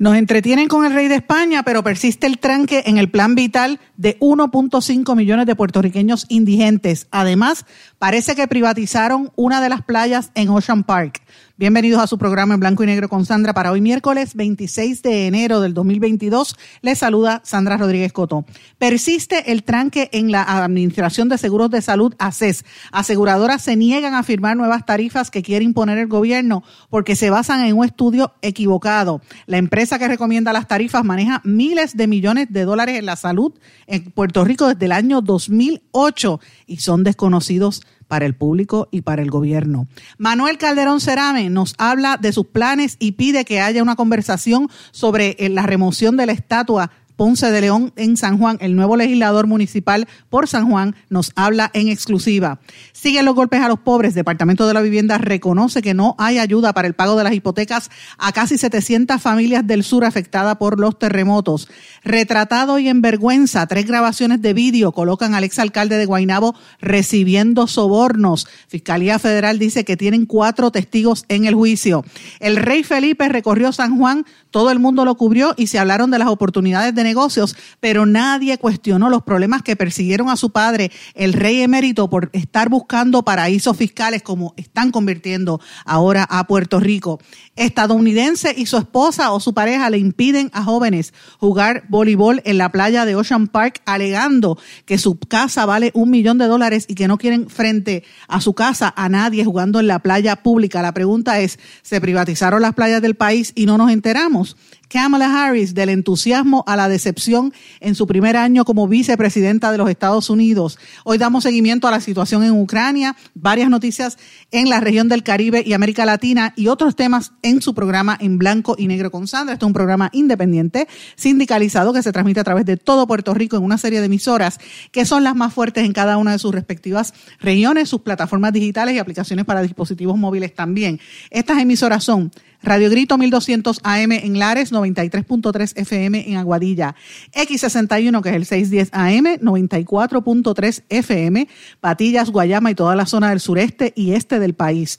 Nos entretienen con el rey de España, pero persiste el tranque en el plan vital de 1.5 millones de puertorriqueños indigentes. Además, parece que privatizaron una de las playas en Ocean Park. Bienvenidos a su programa en blanco y negro con Sandra para hoy miércoles 26 de enero del 2022. Les saluda Sandra Rodríguez Coto. Persiste el tranque en la Administración de Seguros de Salud, ACES. Aseguradoras se niegan a firmar nuevas tarifas que quiere imponer el gobierno porque se basan en un estudio equivocado. La empresa que recomienda las tarifas maneja miles de millones de dólares en la salud en Puerto Rico desde el año 2008 y son desconocidos para el público y para el gobierno. Manuel Calderón Cerame nos habla de sus planes y pide que haya una conversación sobre eh, la remoción de la estatua Ponce de León en San Juan. El nuevo legislador municipal por San Juan nos habla en exclusiva. Siguen los golpes a los pobres. Departamento de la Vivienda reconoce que no hay ayuda para el pago de las hipotecas a casi 700 familias del sur afectadas por los terremotos. Retratado y en vergüenza, tres grabaciones de vídeo colocan al exalcalde de Guainabo recibiendo sobornos. Fiscalía Federal dice que tienen cuatro testigos en el juicio. El rey Felipe recorrió San Juan, todo el mundo lo cubrió y se hablaron de las oportunidades de negocios, pero nadie cuestionó los problemas que persiguieron a su padre, el rey emérito, por estar buscando paraísos fiscales como están convirtiendo ahora a Puerto Rico. Estadounidense y su esposa o su pareja le impiden a jóvenes jugar voleibol en la playa de Ocean Park, alegando que su casa vale un millón de dólares y que no quieren frente a su casa a nadie jugando en la playa pública. La pregunta es, ¿se privatizaron las playas del país y no nos enteramos? Kamala Harris del entusiasmo a la decepción en su primer año como vicepresidenta de los Estados Unidos. Hoy damos seguimiento a la situación en Ucrania, varias noticias en la región del Caribe y América Latina y otros temas en su programa en blanco y negro con Sandra. Este es un programa independiente, sindicalizado, que se transmite a través de todo Puerto Rico en una serie de emisoras que son las más fuertes en cada una de sus respectivas regiones, sus plataformas digitales y aplicaciones para dispositivos móviles también. Estas emisoras son Radio Grito 1200 AM en Lares, 93.3 FM en Aguadilla, X61 que es el 610 AM, 94.3 FM, Patillas, Guayama y toda la zona del sureste y este del país.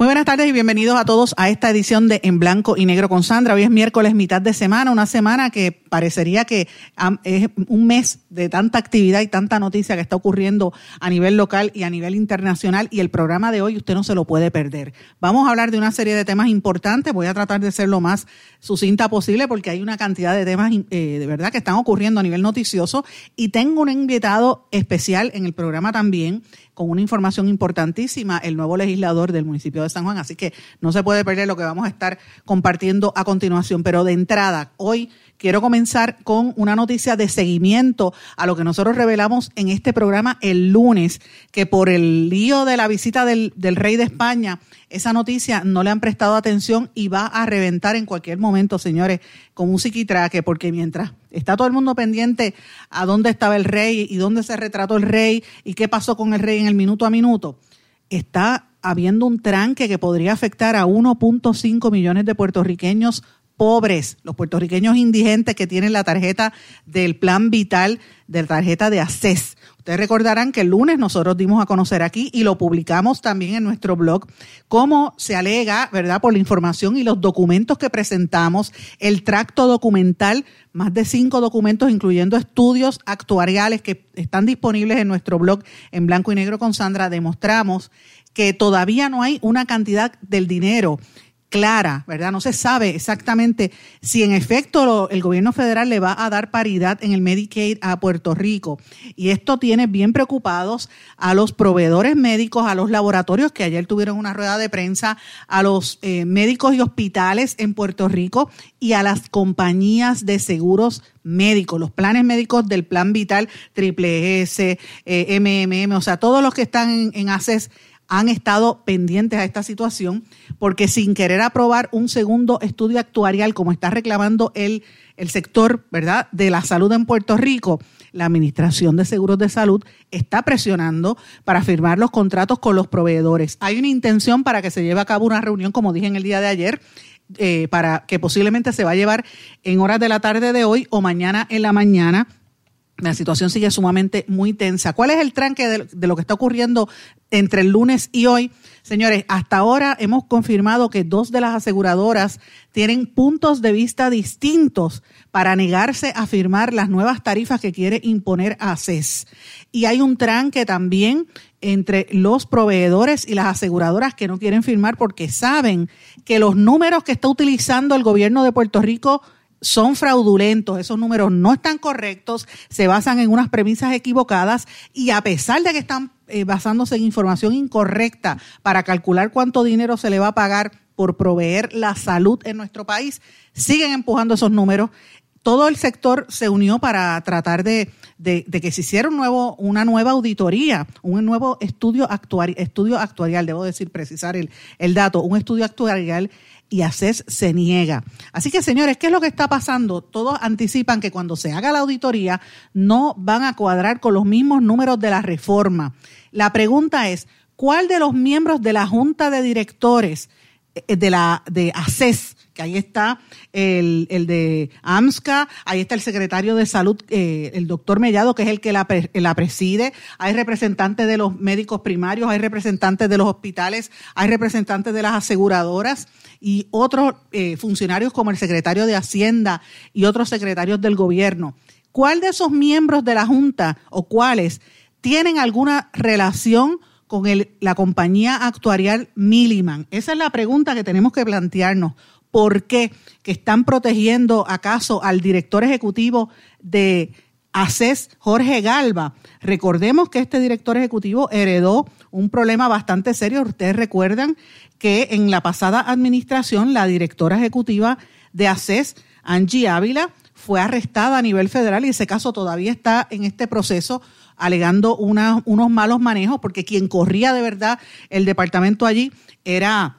Muy buenas tardes y bienvenidos a todos a esta edición de En Blanco y Negro con Sandra. Hoy es miércoles, mitad de semana, una semana que parecería que es un mes de tanta actividad y tanta noticia que está ocurriendo a nivel local y a nivel internacional y el programa de hoy usted no se lo puede perder. Vamos a hablar de una serie de temas importantes, voy a tratar de ser lo más sucinta posible porque hay una cantidad de temas eh, de verdad que están ocurriendo a nivel noticioso y tengo un invitado especial en el programa también con una información importantísima, el nuevo legislador del municipio de San Juan, así que no se puede perder lo que vamos a estar compartiendo a continuación. Pero de entrada, hoy quiero comenzar con una noticia de seguimiento a lo que nosotros revelamos en este programa el lunes, que por el lío de la visita del, rey de España, esa noticia no le han prestado atención y va a reventar en cualquier momento, señores, con un psiquitraque, porque mientras está todo el mundo pendiente a dónde estaba el rey y dónde se retrató el rey y qué pasó con el rey en el minuto a minuto, está habiendo un tranque que podría afectar a 1.5 millones de puertorriqueños pobres, los puertorriqueños indigentes que tienen la tarjeta del plan vital, de la tarjeta de ACES. Ustedes recordarán que el lunes nosotros dimos a conocer aquí y lo publicamos también en nuestro blog, cómo se alega, ¿verdad?, por la información y los documentos que presentamos, el tracto documental, más de cinco documentos, incluyendo estudios actuariales que están disponibles en nuestro blog en blanco y negro con Sandra, demostramos que todavía no hay una cantidad del dinero clara, ¿verdad? No se sabe exactamente si en efecto el gobierno federal le va a dar paridad en el Medicaid a Puerto Rico. Y esto tiene bien preocupados a los proveedores médicos, a los laboratorios que ayer tuvieron una rueda de prensa, a los eh, médicos y hospitales en Puerto Rico y a las compañías de seguros médicos, los planes médicos del Plan Vital, Triple S, eh, MMM, o sea, todos los que están en, en ACES han estado pendientes a esta situación porque sin querer aprobar un segundo estudio actuarial como está reclamando el, el sector ¿verdad? de la salud en Puerto Rico, la Administración de Seguros de Salud está presionando para firmar los contratos con los proveedores. Hay una intención para que se lleve a cabo una reunión, como dije en el día de ayer, eh, para que posiblemente se va a llevar en horas de la tarde de hoy o mañana en la mañana la situación sigue sumamente muy tensa. ¿Cuál es el tranque de, lo que está ocurriendo entre el lunes y hoy? Señores, hasta ahora hemos confirmado que dos de las aseguradoras tienen puntos de vista distintos para negarse a firmar las nuevas tarifas que quiere imponer ACES. Y hay un tranque también entre los proveedores y las aseguradoras que no quieren firmar porque saben que los números que está utilizando el gobierno de Puerto Rico son fraudulentos, esos números no están correctos, se basan en unas premisas equivocadas y a pesar de que están eh, basándose en información incorrecta para calcular cuánto dinero se le va a pagar por proveer la salud en nuestro país, siguen empujando esos números. Todo el sector se unió para tratar de, que se hiciera un nuevo, una nueva auditoría, un nuevo estudio, estudio actuarial, debo decir, precisar el, el dato, un estudio actuarial y ACES se niega. Así que, señores, ¿qué es lo que está pasando? Todos anticipan que cuando se haga la auditoría no van a cuadrar con los mismos números de la reforma. La pregunta es, ¿cuál de los miembros de la Junta de Directores eh, de la de ACES ahí está el, de AMSCA, ahí está el secretario de salud, eh, el doctor Mellado, que es el que la, preside, hay representantes de los médicos primarios, hay representantes de los hospitales, hay representantes de las aseguradoras y otros eh, funcionarios como el secretario de Hacienda y otros secretarios del gobierno. ¿Cuál de esos miembros de la Junta o cuáles tienen alguna relación con la compañía actuarial Milliman? Esa es la pregunta que tenemos que plantearnos. ¿Por qué? ¿Que están protegiendo acaso al director ejecutivo de ACES, Jorge Galva? Recordemos que este director ejecutivo heredó un problema bastante serio. Ustedes recuerdan que en la pasada administración la directora ejecutiva de ACES, Angie Ávila, fue arrestada a nivel federal y ese caso todavía está en este proceso alegando unos malos manejos porque quien corría de verdad el departamento allí era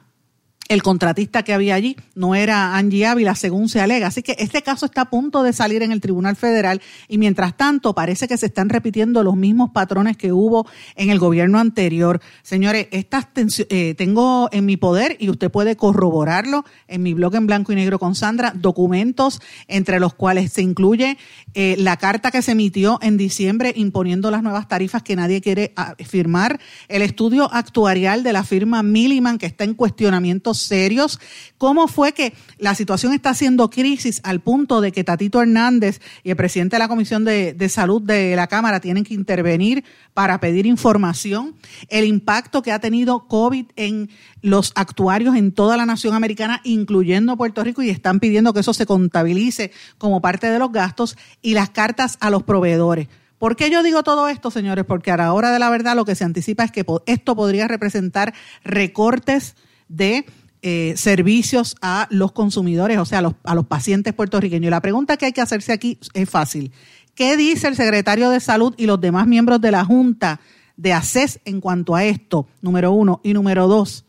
el contratista que había allí no era Angie Ávila, según se alega. Así que este caso está a punto de salir en el Tribunal Federal y mientras tanto parece que se están repitiendo los mismos patrones que hubo en el gobierno anterior. Señores, estas eh, tengo en mi poder y usted puede corroborarlo en mi blog en blanco y negro con Sandra, documentos entre los cuales se incluye eh, la carta que se emitió en diciembre imponiendo las nuevas tarifas que nadie quiere ah, firmar, el estudio actuarial de la firma Milliman que está en cuestionamiento serios. ¿Cómo fue que la situación está haciendo crisis al punto de que Tatito Hernández y el presidente de la Comisión de, Salud de la Cámara tienen que intervenir para pedir información? El impacto que ha tenido COVID en los actuarios en toda la nación americana, incluyendo Puerto Rico, y están pidiendo que eso se contabilice como parte de los gastos y las cartas a los proveedores. ¿Por qué yo digo todo esto, señores? Porque a la hora de la verdad lo que se anticipa es que esto podría representar recortes de eh, servicios a los consumidores, o sea, a los, a los pacientes puertorriqueños. La pregunta que hay que hacerse aquí es fácil. ¿Qué dice el secretario de Salud y los demás miembros de la Junta de ACES en cuanto a esto? Número uno. Y número dos,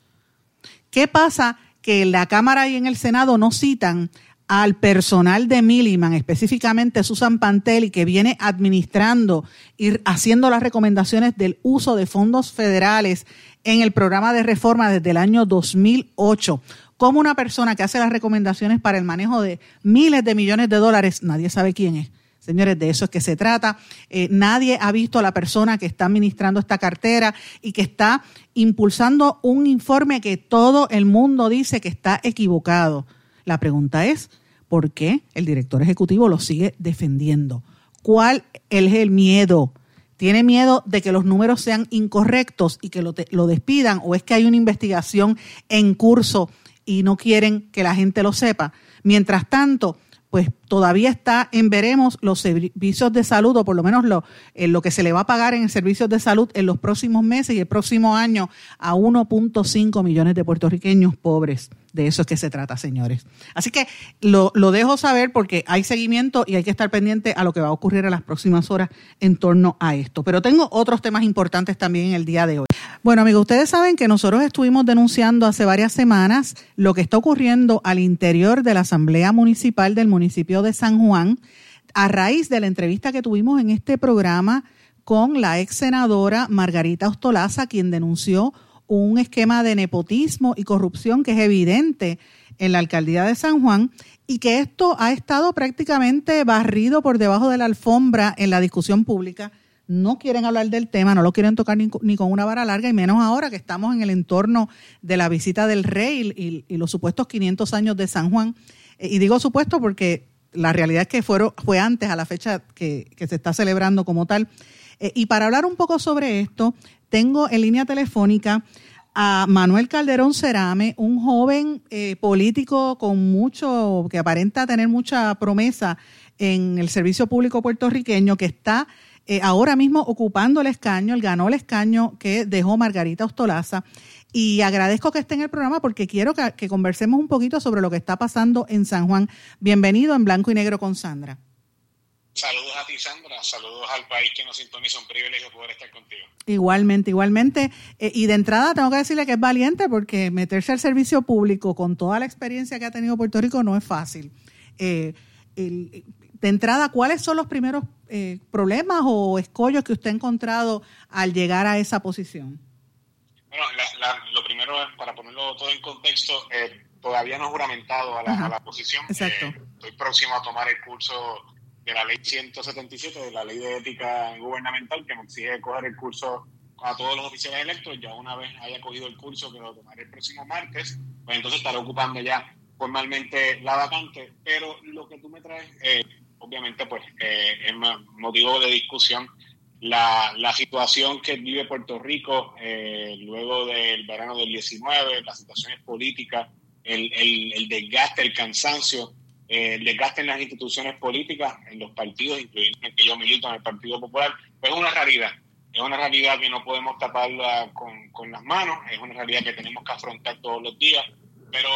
¿qué pasa que en la Cámara y en el Senado no citan al personal de Milliman, específicamente Susan Pantelli, que viene administrando y haciendo las recomendaciones del uso de fondos federales en el programa de reforma desde el año 2008. Como una persona que hace las recomendaciones para el manejo de miles de millones de dólares, nadie sabe quién es. Señores, de eso es que se trata. Eh, nadie ha visto a la persona que está administrando esta cartera y que está impulsando un informe que todo el mundo dice que está equivocado. La pregunta es, ¿por qué el director ejecutivo lo sigue defendiendo? ¿Cuál es el miedo? ¿Tiene miedo de que los números sean incorrectos y que lo, despidan? ¿O es que hay una investigación en curso y no quieren que la gente lo sepa. Mientras tanto, pues todavía está en veremos los servicios de salud, o por lo menos lo, en lo que se le va a pagar en servicios de salud en los próximos meses y el próximo año a 1.5 millones de puertorriqueños pobres. De eso es que se trata, señores. Así que lo, lo, dejo saber porque hay seguimiento y hay que estar pendiente a lo que va a ocurrir en las próximas horas en torno a esto. Pero tengo otros temas importantes también en el día de hoy. Bueno, amigos, ustedes saben que nosotros estuvimos denunciando hace varias semanas lo que está ocurriendo al interior de la Asamblea Municipal del municipio de San Juan a raíz de la entrevista que tuvimos en este programa con la ex senadora Margarita Ostolaza, quien denunció un esquema de nepotismo y corrupción que es evidente en la alcaldía de San Juan y que esto ha estado prácticamente barrido por debajo de la alfombra en la discusión pública. No quieren hablar del tema, no lo quieren tocar ni, con una vara larga y menos ahora que estamos en el entorno de la visita del rey y, los supuestos 500 años de San Juan. Eh, y digo supuesto porque la realidad es que fueron, fue antes a la fecha que, se está celebrando como tal. Eh, y para hablar un poco sobre esto, tengo en línea telefónica a Manuel Calderón Cerame, un joven eh, político con mucho, que aparenta tener mucha promesa en el servicio público puertorriqueño, que está eh, ahora mismo ocupando el escaño, él ganó el escaño que dejó Margarita Ostolaza. Y agradezco que esté en el programa porque quiero que, que conversemos un poquito sobre lo que está pasando en San Juan. Bienvenido en Blanco y Negro con Sandra. Saludos a ti, Sandra. Saludos al país que nos sintoniza. Un privilegio poder estar contigo. Igualmente, igualmente. Eh, y de entrada tengo que decirle que es valiente porque meterse al servicio público con toda la experiencia que ha tenido Puerto Rico no es fácil. Eh, de entrada, ¿cuáles son los primeros eh, problemas o escollos que usted ha encontrado al llegar a esa posición? Bueno, lo primero para ponerlo todo en contexto, todavía no he juramentado a la, a la posición. Exacto. estoy próximo a tomar el curso de la ley 177, de la ley de ética gubernamental, que me exige coger el curso a todos los oficiales electos. Ya una vez haya cogido el curso, que lo tomaré el próximo martes, pues entonces estaré ocupando ya formalmente la vacante. Pero lo que tú me traes, eh, obviamente, pues eh, es motivo de discusión. La, la, situación que vive Puerto Rico eh, luego del verano del 19, las situaciones políticas, el, el, el desgaste, el cansancio eh, el desgaste en las instituciones políticas, en los partidos, incluyendo el que yo milito en el Partido Popular, pues es una realidad. Es una realidad que no podemos taparla con, con las manos, es una realidad que tenemos que afrontar todos los días. Pero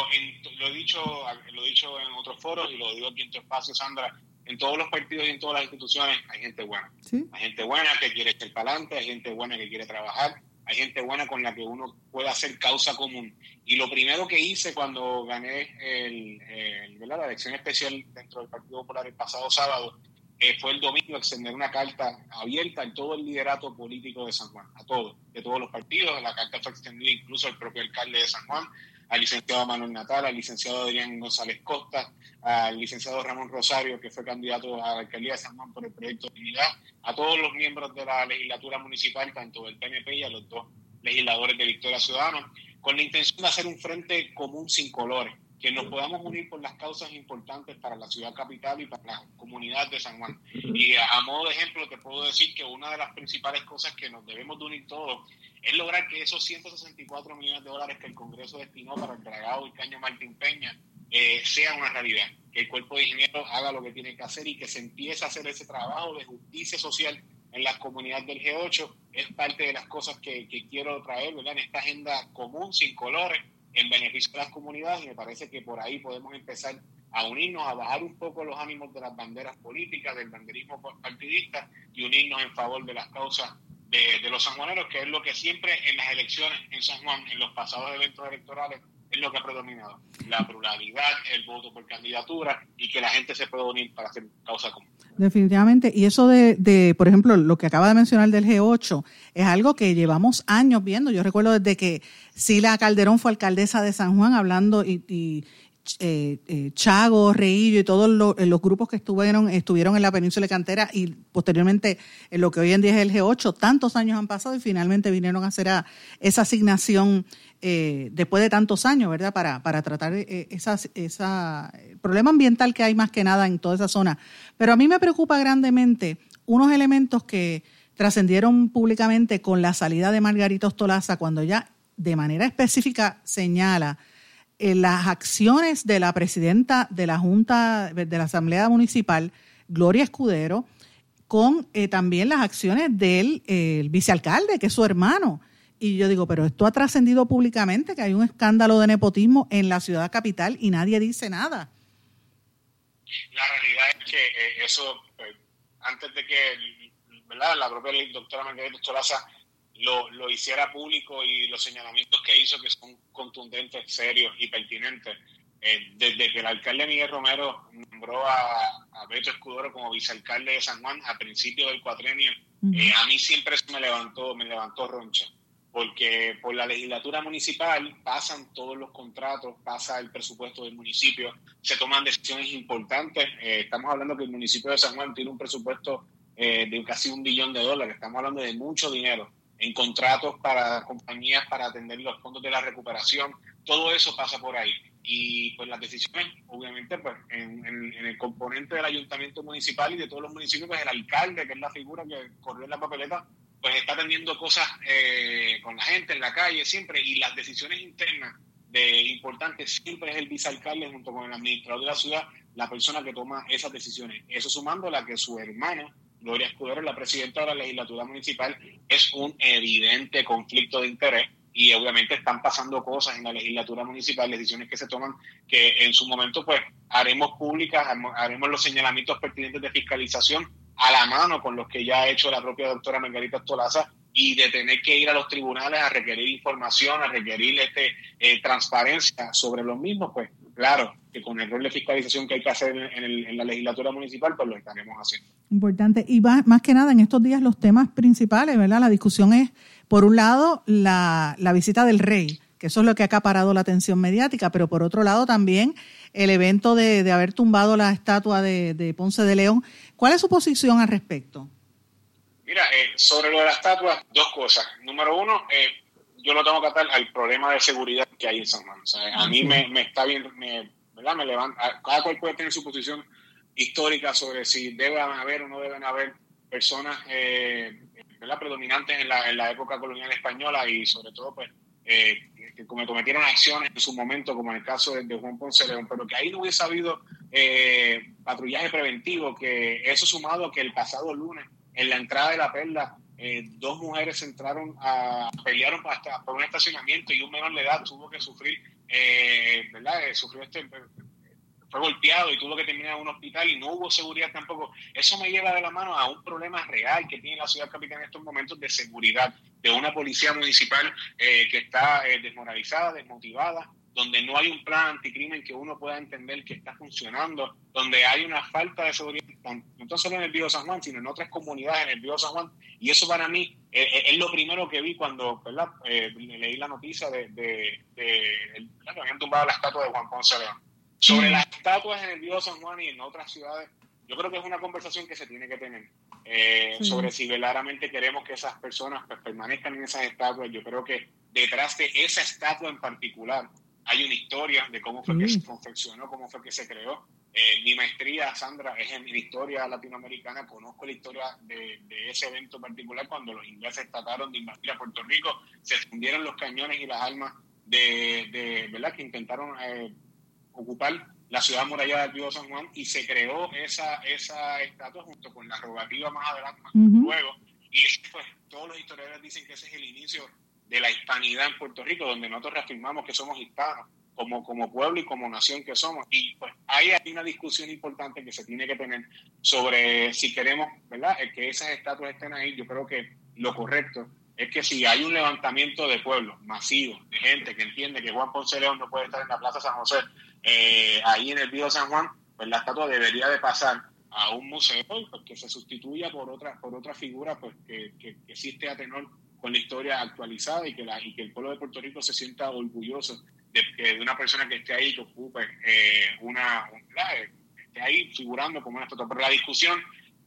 lo, he dicho, lo he dicho en otros foros y lo digo aquí en tu espacio, Sandra, en todos los partidos y en todas las instituciones hay gente buena. Hay gente buena que quiere estar para adelante, hay gente buena que quiere trabajar, hay gente buena con la que uno puede hacer causa común. Y lo primero que hice cuando gané el, la elección especial dentro del Partido Popular el pasado sábado eh, fue el domingo extender una carta abierta en todo el liderato político de San Juan, a todos, de todos los partidos. La carta fue extendida incluso al propio alcalde de San Juan, al licenciado Manuel Natal, al licenciado Adrián González Costa, al licenciado Ramón Rosario, que fue candidato a la alcaldía de San Juan por el proyecto unidad, a todos los miembros de la legislatura municipal, tanto del PNP y a los dos legisladores de Victoria Ciudadana, con la intención de hacer un frente común sin colores, que nos podamos unir por las causas importantes para la ciudad capital y para la comunidad de San Juan. Y a, modo de ejemplo te puedo decir que una de las principales cosas que nos debemos de unir todos es lograr que esos 164 millones de dólares que el Congreso destinó para el dragado y caño Martín Peña eh, sea una realidad, que el cuerpo de ingenieros haga lo que tiene que hacer y que se empiece a hacer ese trabajo de justicia social en las comunidades del G8 es parte de las cosas que, quiero traer en esta agenda común, sin colores, en beneficio de las comunidades y me parece que por ahí podemos empezar a unirnos, a bajar un poco los ánimos de las banderas políticas, del banderismo partidista y unirnos en favor de las causas de, de los sanjuaneros, que es lo que siempre en las elecciones en San Juan, en los pasados eventos electorales, es lo que ha predominado. La pluralidad, el voto por candidatura y que la gente se pueda unir para hacer causa común. Definitivamente. Y eso de, de, por ejemplo, lo que acaba de mencionar del G8, es algo que llevamos años viendo. Yo recuerdo desde que Sila Calderón fue alcaldesa de San Juan hablando y, y eh, eh, Chago, Reillo y todos los, los, grupos que estuvieron, estuvieron en la península cantera y posteriormente en lo que hoy en día es el G8, tantos años han pasado y finalmente vinieron a hacer esa asignación eh, después de tantos años, ¿verdad? Para, para tratar eh, esa, esa problema ambiental que hay más que nada en toda esa zona. Pero a mí me preocupa grandemente unos elementos que trascendieron públicamente con la salida de Margarita Ostolaza cuando ya de manera específica señala eh, las acciones de la presidenta de la Junta de la Asamblea Municipal, Gloria Escudero, con eh, también las acciones del vicealcalde, que es su hermano. Y yo digo, pero esto ha trascendido públicamente, que hay un escándalo de nepotismo en la ciudad capital y nadie dice nada. La realidad es que eh, eso, pues, antes de que la propia doctora Margarita Tolaza lo, lo hiciera público y los señalamientos que hizo, que son contundentes, serios y pertinentes, eh, desde que el alcalde Miguel Romero nombró a, Beto Escudero como vicealcalde de San Juan a principios del cuatrenio, eh, a mí siempre eso me levantó, me levantó roncha, porque por la legislatura municipal pasan todos los contratos, pasa el presupuesto del municipio, se toman decisiones importantes. Eh, estamos hablando que el municipio de San Juan tiene un presupuesto de casi un billón de dólares, estamos hablando de mucho dinero en contratos para compañías para atender los fondos de la recuperación, todo eso pasa por ahí y pues las decisiones, obviamente, pues en, el componente del ayuntamiento municipal y de todos los municipios, pues el alcalde, que es la figura que corrió en la papeleta, pues está atendiendo cosas eh, con la gente en la calle siempre y las decisiones internas de importantes siempre es el vicealcalde junto con el administrador de la ciudad la persona que toma esas decisiones. Eso sumando la que su hermana, Gloria Escudero, la presidenta de la legislatura municipal, es un evidente conflicto de interés y obviamente están pasando cosas en la legislatura municipal, decisiones que se toman que en su momento pues haremos públicas, haremos los señalamientos pertinentes de fiscalización a la mano con los que ya ha hecho la propia doctora Margarita Tolaza y de tener que ir a los tribunales a requerir información, a requerir este, eh, transparencia sobre los mismos, pues claro que con el rol de fiscalización que hay que hacer en, la legislatura municipal, pues lo estaremos haciendo. Importante. Y más, más que nada en estos días los temas principales, ¿verdad? La discusión es por un lado, la, visita del rey, que eso es lo que ha acaparado la atención mediática, pero por otro lado también el evento de, haber tumbado la estatua de, Ponce de León. ¿Cuál es su posición al respecto? Mira, eh, sobre lo de la estatua, dos cosas. Número uno, eh, yo lo tengo que atar al problema de seguridad que hay en San Juan. a mí me, está bien, me, ¿verdad? me levanta, cada cual puede tener su posición histórica sobre si deben haber o no deben haber personas eh, predominantes en la, en la, época colonial española y sobre todo pues eh, que cometieron acciones en su momento, como en el caso de, Juan Ponce León, pero que ahí no hubiese habido eh, patrullaje preventivo, que eso sumado a que el pasado lunes, en la entrada de la perla, eh, dos mujeres entraron a pelearon hasta por un estacionamiento y un menor de edad tuvo que sufrir, ¿verdad? sufrió este fue golpeado y tuvo que terminar en un hospital y no hubo seguridad tampoco. Eso me lleva de la mano a un problema real que tiene la ciudad capital en estos momentos de seguridad, de una policía municipal eh, que está eh, desmoralizada, desmotivada, donde no hay un plan anticrimen que uno pueda entender que está funcionando, donde hay una falta de seguridad, no solo en el Río San Juan, sino en otras comunidades en el Río San Juan. Y eso para mí eh, es lo primero que vi cuando leí la noticia de, de, de, que habían tumbado la estatua de Juan Ponce León sobre las estatuas en el Río San Juan y en otras ciudades, yo creo que es una conversación que se tiene que tener eh, sobre si verdaderamente queremos que esas personas pues, permanezcan en esas estatuas. Yo creo que detrás de esa estatua en particular hay una historia de cómo fue que se confeccionó, cómo fue que se creó. Eh, mi maestría, Sandra, es en historia latinoamericana. Conozco la historia de, ese evento particular cuando los ingleses trataron de invadir a Puerto Rico, se fundieron los cañones y las armas de, de ¿verdad? que intentaron eh, ocupar la ciudad murallada del Río San Juan y se creó esa, esa estatua junto con la rogativa más adelante, luego. Y pues, todos los historiadores dicen que ese es el inicio de la hispanidad en Puerto Rico, donde nosotros reafirmamos que somos hispanos como, como pueblo y como nación que somos. Y pues ahí hay una discusión importante que se tiene que tener sobre si queremos, ¿verdad?, que esas estatuas estén ahí. Yo creo que lo correcto es que si hay un levantamiento de pueblo masivo, de gente que entiende que Juan Ponce León no puede estar en la Plaza San José, eh, ahí en el Río San Juan, pues la estatua debería de pasar a un museo pues, que se sustituya por otra, por otra figura pues, que, que, existe a tenor con la historia actualizada y que, la, y que el pueblo de Puerto Rico se sienta orgulloso de, de una persona que esté ahí, que ocupe eh, una, esté ahí figurando como una estatua. Pero la discusión,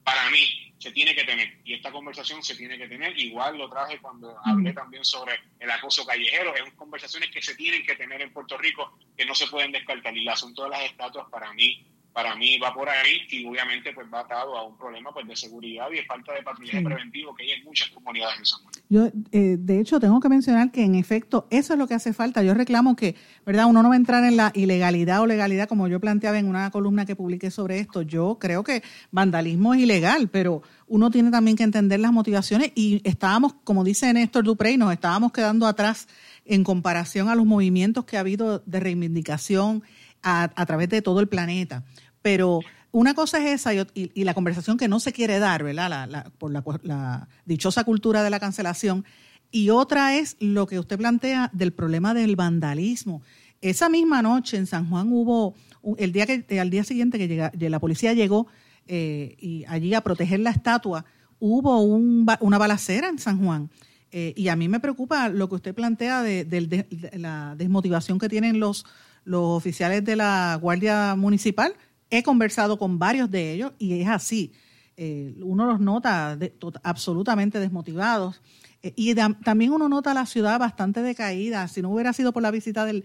para mí, se tiene que tener y esta conversación se tiene que tener. Igual lo traje cuando hablé también sobre el acoso callejero. Es conversaciones que se tienen que tener en Puerto Rico que no se pueden descartar. Y el asunto de las estatuas para mí para mí va por ahí y obviamente pues va atado a un problema pues de seguridad y de falta de patrullaje preventivo que hay en muchas comunidades en San Juan. Yo, eh, de hecho, tengo que mencionar que en efecto eso es lo que hace falta. Yo reclamo que, ¿verdad? Uno no va a entrar en la ilegalidad o legalidad como yo planteaba en una columna que publiqué sobre esto. Yo creo que vandalismo es ilegal, pero uno tiene también que entender las motivaciones y estábamos, como dice Néstor Duprey, nos estábamos quedando atrás en comparación a los movimientos que ha habido de reivindicación a, a través de todo el planeta. Pero una cosa es esa y, la conversación que no se quiere dar, ¿verdad? por la, dichosa cultura de la cancelación. Y otra es lo que usted plantea del problema del vandalismo. Esa misma noche en San Juan hubo, el día que, al día siguiente que llega, la policía llegó eh, y allí a proteger la estatua, hubo una balacera en San Juan. Eh, y a mí me preocupa lo que usted plantea de, la desmotivación que tienen los, los oficiales de la Guardia Municipal He conversado con varios de ellos y es así. Eh, uno los nota absolutamente desmotivados. Eh, y también uno nota la ciudad bastante decaída. Si no hubiera sido por la visita del,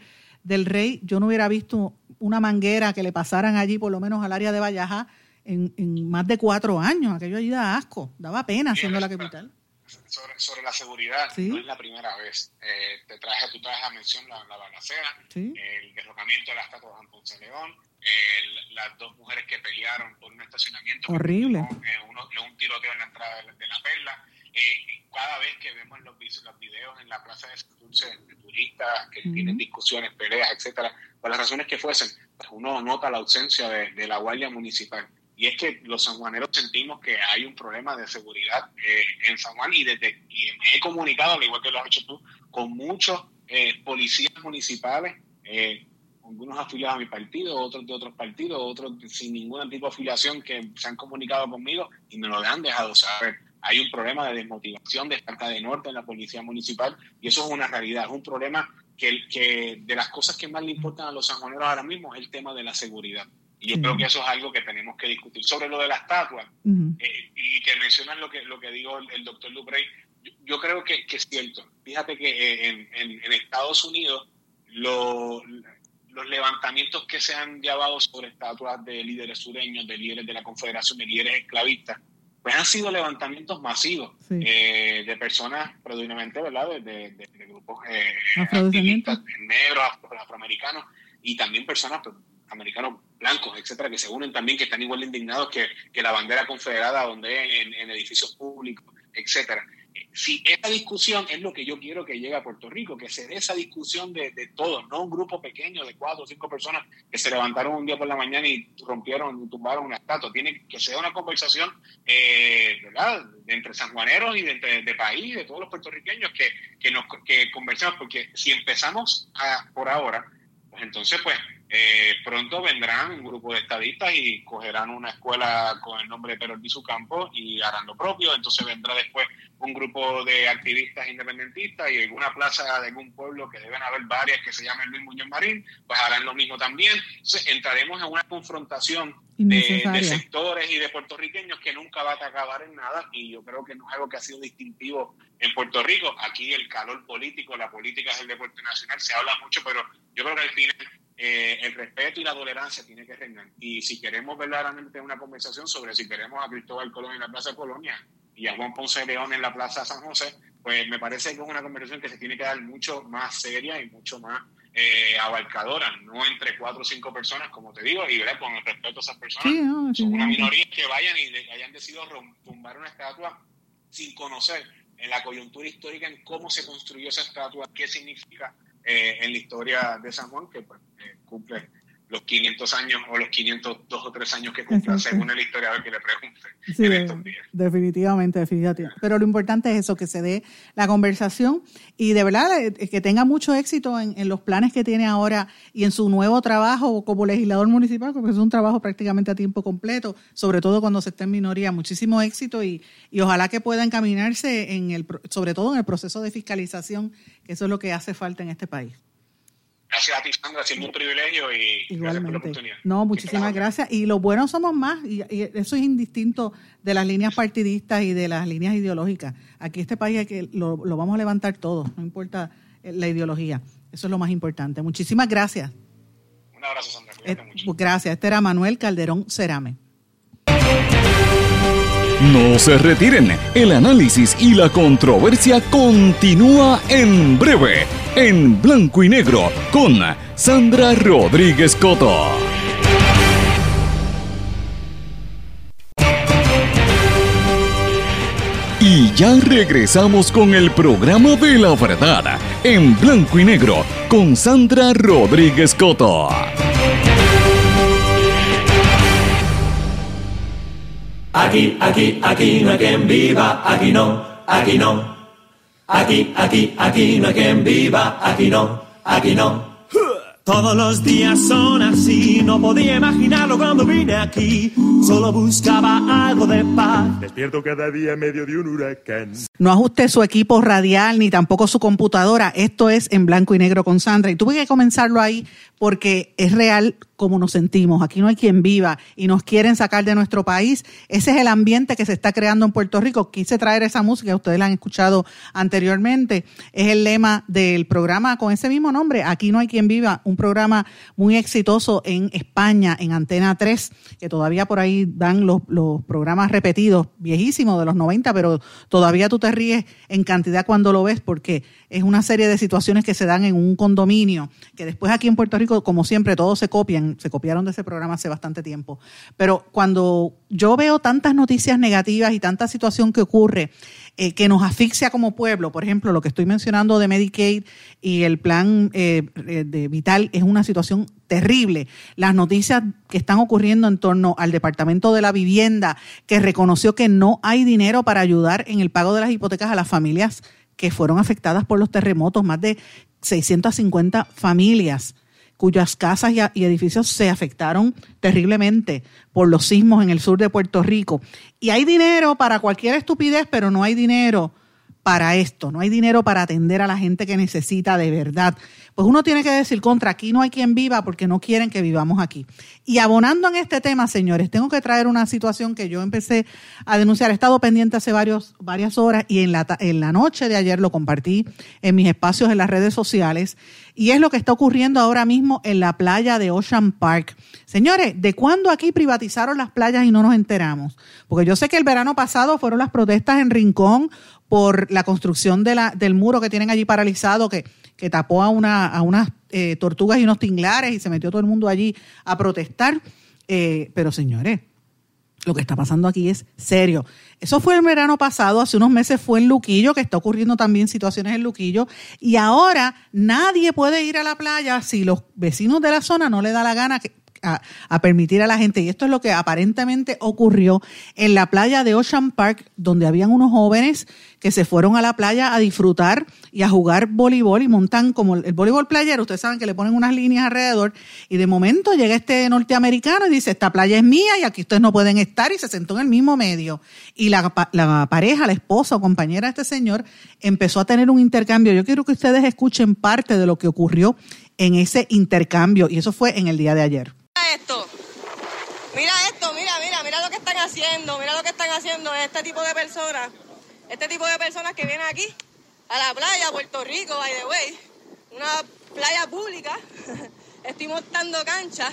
rey, yo no hubiera visto una manguera que le pasaran allí, por lo menos al área de Vallaja, en, más de cuatro años. Aquello allí da asco, daba pena siendo la capital. Sobre, la seguridad, no es la primera vez. Eh, te traje, tú traes a mención la, la balacera, el derrocamiento de la estatua de Ponce León, las dos mujeres que pelearon por un estacionamiento. Horrible. Eh, uno, un tiroteo en la entrada de, la perla. Eh, cada vez que vemos los, los videos en la plaza de Dulce de turistas que tienen discusiones, peleas, etcétera, por las razones que fuesen, pues uno nota la ausencia de, la Guardia Municipal. Y es que los sanjuaneros sentimos que hay un problema de seguridad eh, en San Juan y desde me he comunicado, al igual que lo has hecho tú, con muchos policías municipales eh, algunos afiliados a mi partido, otros de otros partidos, otros sin ningún tipo de afiliación que se han comunicado conmigo y me lo han dejado saber. Hay un problema de desmotivación, de falta de norte en la policía municipal y eso es una realidad, es un problema que, que de las cosas que más le importan a los sanjuaneros ahora mismo es el tema de la seguridad. Y yo creo que eso es algo que tenemos que discutir. Sobre lo de la estatua, eh, y que mencionan lo que, lo que dijo el, doctor Duprey, yo, creo que, que, es cierto. Fíjate que eh, en, en, en Estados Unidos lo, los levantamientos que se han llevado sobre estatuas de líderes sureños, de líderes de la Confederación, de líderes esclavistas, pues han sido levantamientos masivos eh, de personas, predominantemente, ¿verdad?, de, grupos eh, activistas negros, afroamericanos, y también personas pues, americanos blancos, etcétera, que se unen también, que están igual de indignados que, que la bandera confederada, donde en, en edificios públicos, etcétera si esa discusión es lo que yo quiero que llegue a Puerto Rico, que se dé esa discusión de, de, todos, no un grupo pequeño de cuatro o cinco personas que se levantaron un día por la mañana y rompieron y tumbaron una estatua. Tiene que ser una conversación, eh, ¿verdad?, entre sanjuaneros y de, de, país, de todos los puertorriqueños, que, que, nos, que conversemos, porque si empezamos por ahora, pues entonces, pues, eh, pronto vendrán un grupo de estadistas y cogerán una escuela con el nombre de Pedro su Campo y harán lo propio. Entonces vendrá después un grupo de activistas independentistas y alguna plaza de algún pueblo que deben haber varias que se llamen Luis Muñoz Marín, pues harán lo mismo también. Entonces entraremos en una confrontación de, sectores y de puertorriqueños que nunca va a acabar en nada y yo creo que no es algo que ha sido distintivo en Puerto Rico. Aquí el calor político, la política es el deporte nacional, se habla mucho, pero yo creo que al final eh, el respeto y la tolerancia tiene que reinar. Y si queremos verdaderamente una conversación sobre si queremos a Cristóbal Colón en la Plaza Colonia y a Juan Ponce León en la Plaza San José, pues me parece que es una conversación que se tiene que dar mucho más seria y mucho más eh, abarcadora, no entre cuatro o cinco personas, como te digo, y con el respeto a esas personas. son una minoría que vayan y hayan decidido tumbar una estatua sin conocer en la coyuntura histórica en cómo se construyó esa estatua, qué significa eh, en la historia de San Juan, que pues, eh, cumple los 500 años o los 502 o 3 años que cumple, según el historiador que le pregunte en estos días. Definitivamente, definitivamente. Pero lo importante es eso, que se dé la conversación y de verdad eh, que tenga mucho éxito en, los planes que tiene ahora y en su nuevo trabajo como legislador municipal, porque es un trabajo prácticamente a tiempo completo, sobre todo cuando se está en minoría. Muchísimo éxito y, y ojalá que pueda encaminarse, en el, sobre todo en el proceso de fiscalización que eso es lo que hace falta en este país. Gracias a ti, Sandra, siendo un privilegio y gracias por la oportunidad. No, muchísimas gracias. Y los buenos somos más, y, eso es indistinto de las líneas partidistas y de las líneas ideológicas. Aquí este país hay que lo, lo vamos a levantar todos, no importa la ideología. Eso es lo más importante. Muchísimas gracias. Un abrazo, Sandra. Eh, gracias. Este era Manuel Calderón Cerame. No se retiren, el análisis y la controversia continúa en breve, en blanco y negro, con Sandra Rodríguez Coto. Y ya regresamos con el programa de la verdad, en blanco y negro, con Sandra Rodríguez Coto. Aquí, aquí, aquí no hay quien viva, aquí no, aquí no. Aquí, aquí, aquí no hay quien viva, aquí no, aquí no. Todos los días son así, no podía imaginarlo cuando vine aquí. Solo buscaba algo de paz. Despierto cada día en medio de un huracán. No ajuste su equipo radial ni tampoco su computadora. Esto es en blanco y negro con Sandra. Y tuve que comenzarlo ahí porque es real como nos sentimos. Aquí no hay quien viva y nos quieren sacar de nuestro país. Ese es el ambiente que se está creando en Puerto Rico. Quise traer esa música, ustedes la han escuchado anteriormente. Es el lema del programa con ese mismo nombre, Aquí no hay quien viva, un programa muy exitoso en España, en Antena 3, que todavía por ahí dan los, los programas repetidos, viejísimos de los 90, pero todavía tú te ríes en cantidad cuando lo ves porque es una serie de situaciones que se dan en un condominio, que después aquí en Puerto Rico, como siempre, todos se copian, se copiaron de ese programa hace bastante tiempo. Pero cuando yo veo tantas noticias negativas y tanta situación que ocurre, eh, que nos asfixia como pueblo, por ejemplo, lo que estoy mencionando de Medicaid y el plan eh, de Vital es una situación terrible. Las noticias que están ocurriendo en torno al Departamento de la Vivienda, que reconoció que no hay dinero para ayudar en el pago de las hipotecas a las familias que fueron afectadas por los terremotos, más de 650 familias cuyas casas y, edificios se afectaron terriblemente por los sismos en el sur de Puerto Rico. Y hay dinero para cualquier estupidez, pero no hay dinero para esto, no hay dinero para atender a la gente que necesita de verdad. Pues uno tiene que decir contra, aquí no hay quien viva porque no quieren que vivamos aquí. Y abonando en este tema, señores, tengo que traer una situación que yo empecé a denunciar. He estado pendiente hace varios, varias horas y en la, en la noche de ayer lo compartí en mis espacios en las redes sociales. Y es lo que está ocurriendo ahora mismo en la playa de Ocean Park. Señores, ¿de cuándo aquí privatizaron las playas y no nos enteramos? Porque yo sé que el verano pasado fueron las protestas en Rincón por la construcción del muro que tienen allí paralizado, que, tapó a, una, unas eh, tortugas y unos tinglares y se metió todo el mundo allí a protestar. Eh, pero señores, lo que está pasando aquí es serio. Eso fue el verano pasado, hace unos meses fue en Luquillo, que está ocurriendo también situaciones en Luquillo, y ahora nadie puede ir a la playa si los vecinos de la zona no le da la gana que, a, permitir a la gente. Y esto es lo que aparentemente ocurrió en la playa de Ocean Park, donde habían unos jóvenes que se fueron a la playa a disfrutar y a jugar voleibol y montan como el voleibol playero, ustedes saben que le ponen unas líneas alrededor y de momento llega este norteamericano y dice, esta playa es mía y aquí ustedes no pueden estar y se sentó en el mismo medio. Y la, la pareja, la esposa o compañera de este señor empezó a tener un intercambio. Yo quiero que ustedes escuchen parte de lo que ocurrió en ese intercambio y eso fue en el día de ayer esto. Mira esto, mira, mira, mira lo que están haciendo, mira lo que están haciendo este tipo de personas. Este tipo de personas que vienen aquí a la playa, Puerto Rico, by the way, una playa pública. Estoy montando cancha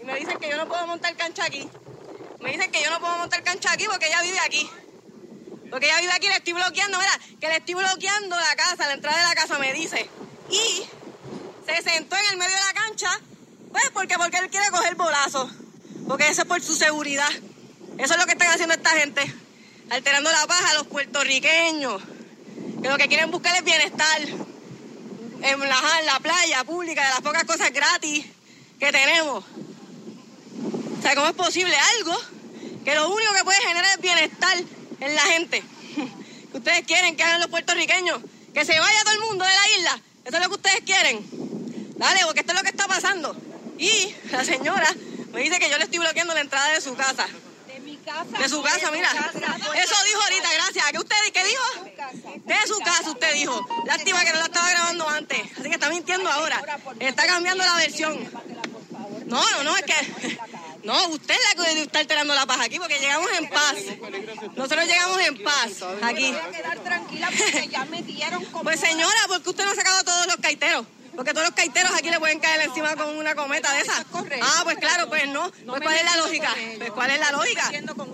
y me dicen que yo no puedo montar cancha aquí. Me dicen que yo no puedo montar cancha aquí porque ella vive aquí. Porque ella vive aquí, le estoy bloqueando, mira, que le estoy bloqueando la casa, la entrada de la casa, me dice. Y se sentó en el medio de la cancha pues porque, porque él quiere coger bolazo. Porque eso es por su seguridad. Eso es lo que están haciendo esta gente. Alterando la paz a los puertorriqueños. Que lo que quieren buscar es bienestar. En la, playa pública, de las pocas cosas gratis que tenemos. O sea, ¿cómo es posible algo que lo único que puede generar es bienestar en la gente? Que ustedes quieren que hagan los puertorriqueños. Que se vaya todo el mundo de la isla. Eso es lo que ustedes quieren. Dale, porque esto es lo que está pasando. Y la señora me dice que yo le estoy bloqueando la entrada de su casa. De mi casa. De su casa, mira. Eso dijo ahorita, gracias. ¿Qué usted qué dijo? De su casa, usted dijo. Lástima que no la estaba grabando antes. Así que está mintiendo ahora. Está cambiando la versión. No, no, no, es que. No, usted es la que está alterando la paz aquí porque llegamos en paz. Nosotros llegamos en paz aquí. Voy a quedar tranquila porque ya me dieron Pues señora, ¿por qué usted no ha sacado a todos los caiteros? Porque todos los caiteros aquí le pueden caer encima con una cometa de esas. Ah, pues claro, pues no. Pues ¿cuál es la lógica? Pues ¿cuál es la lógica?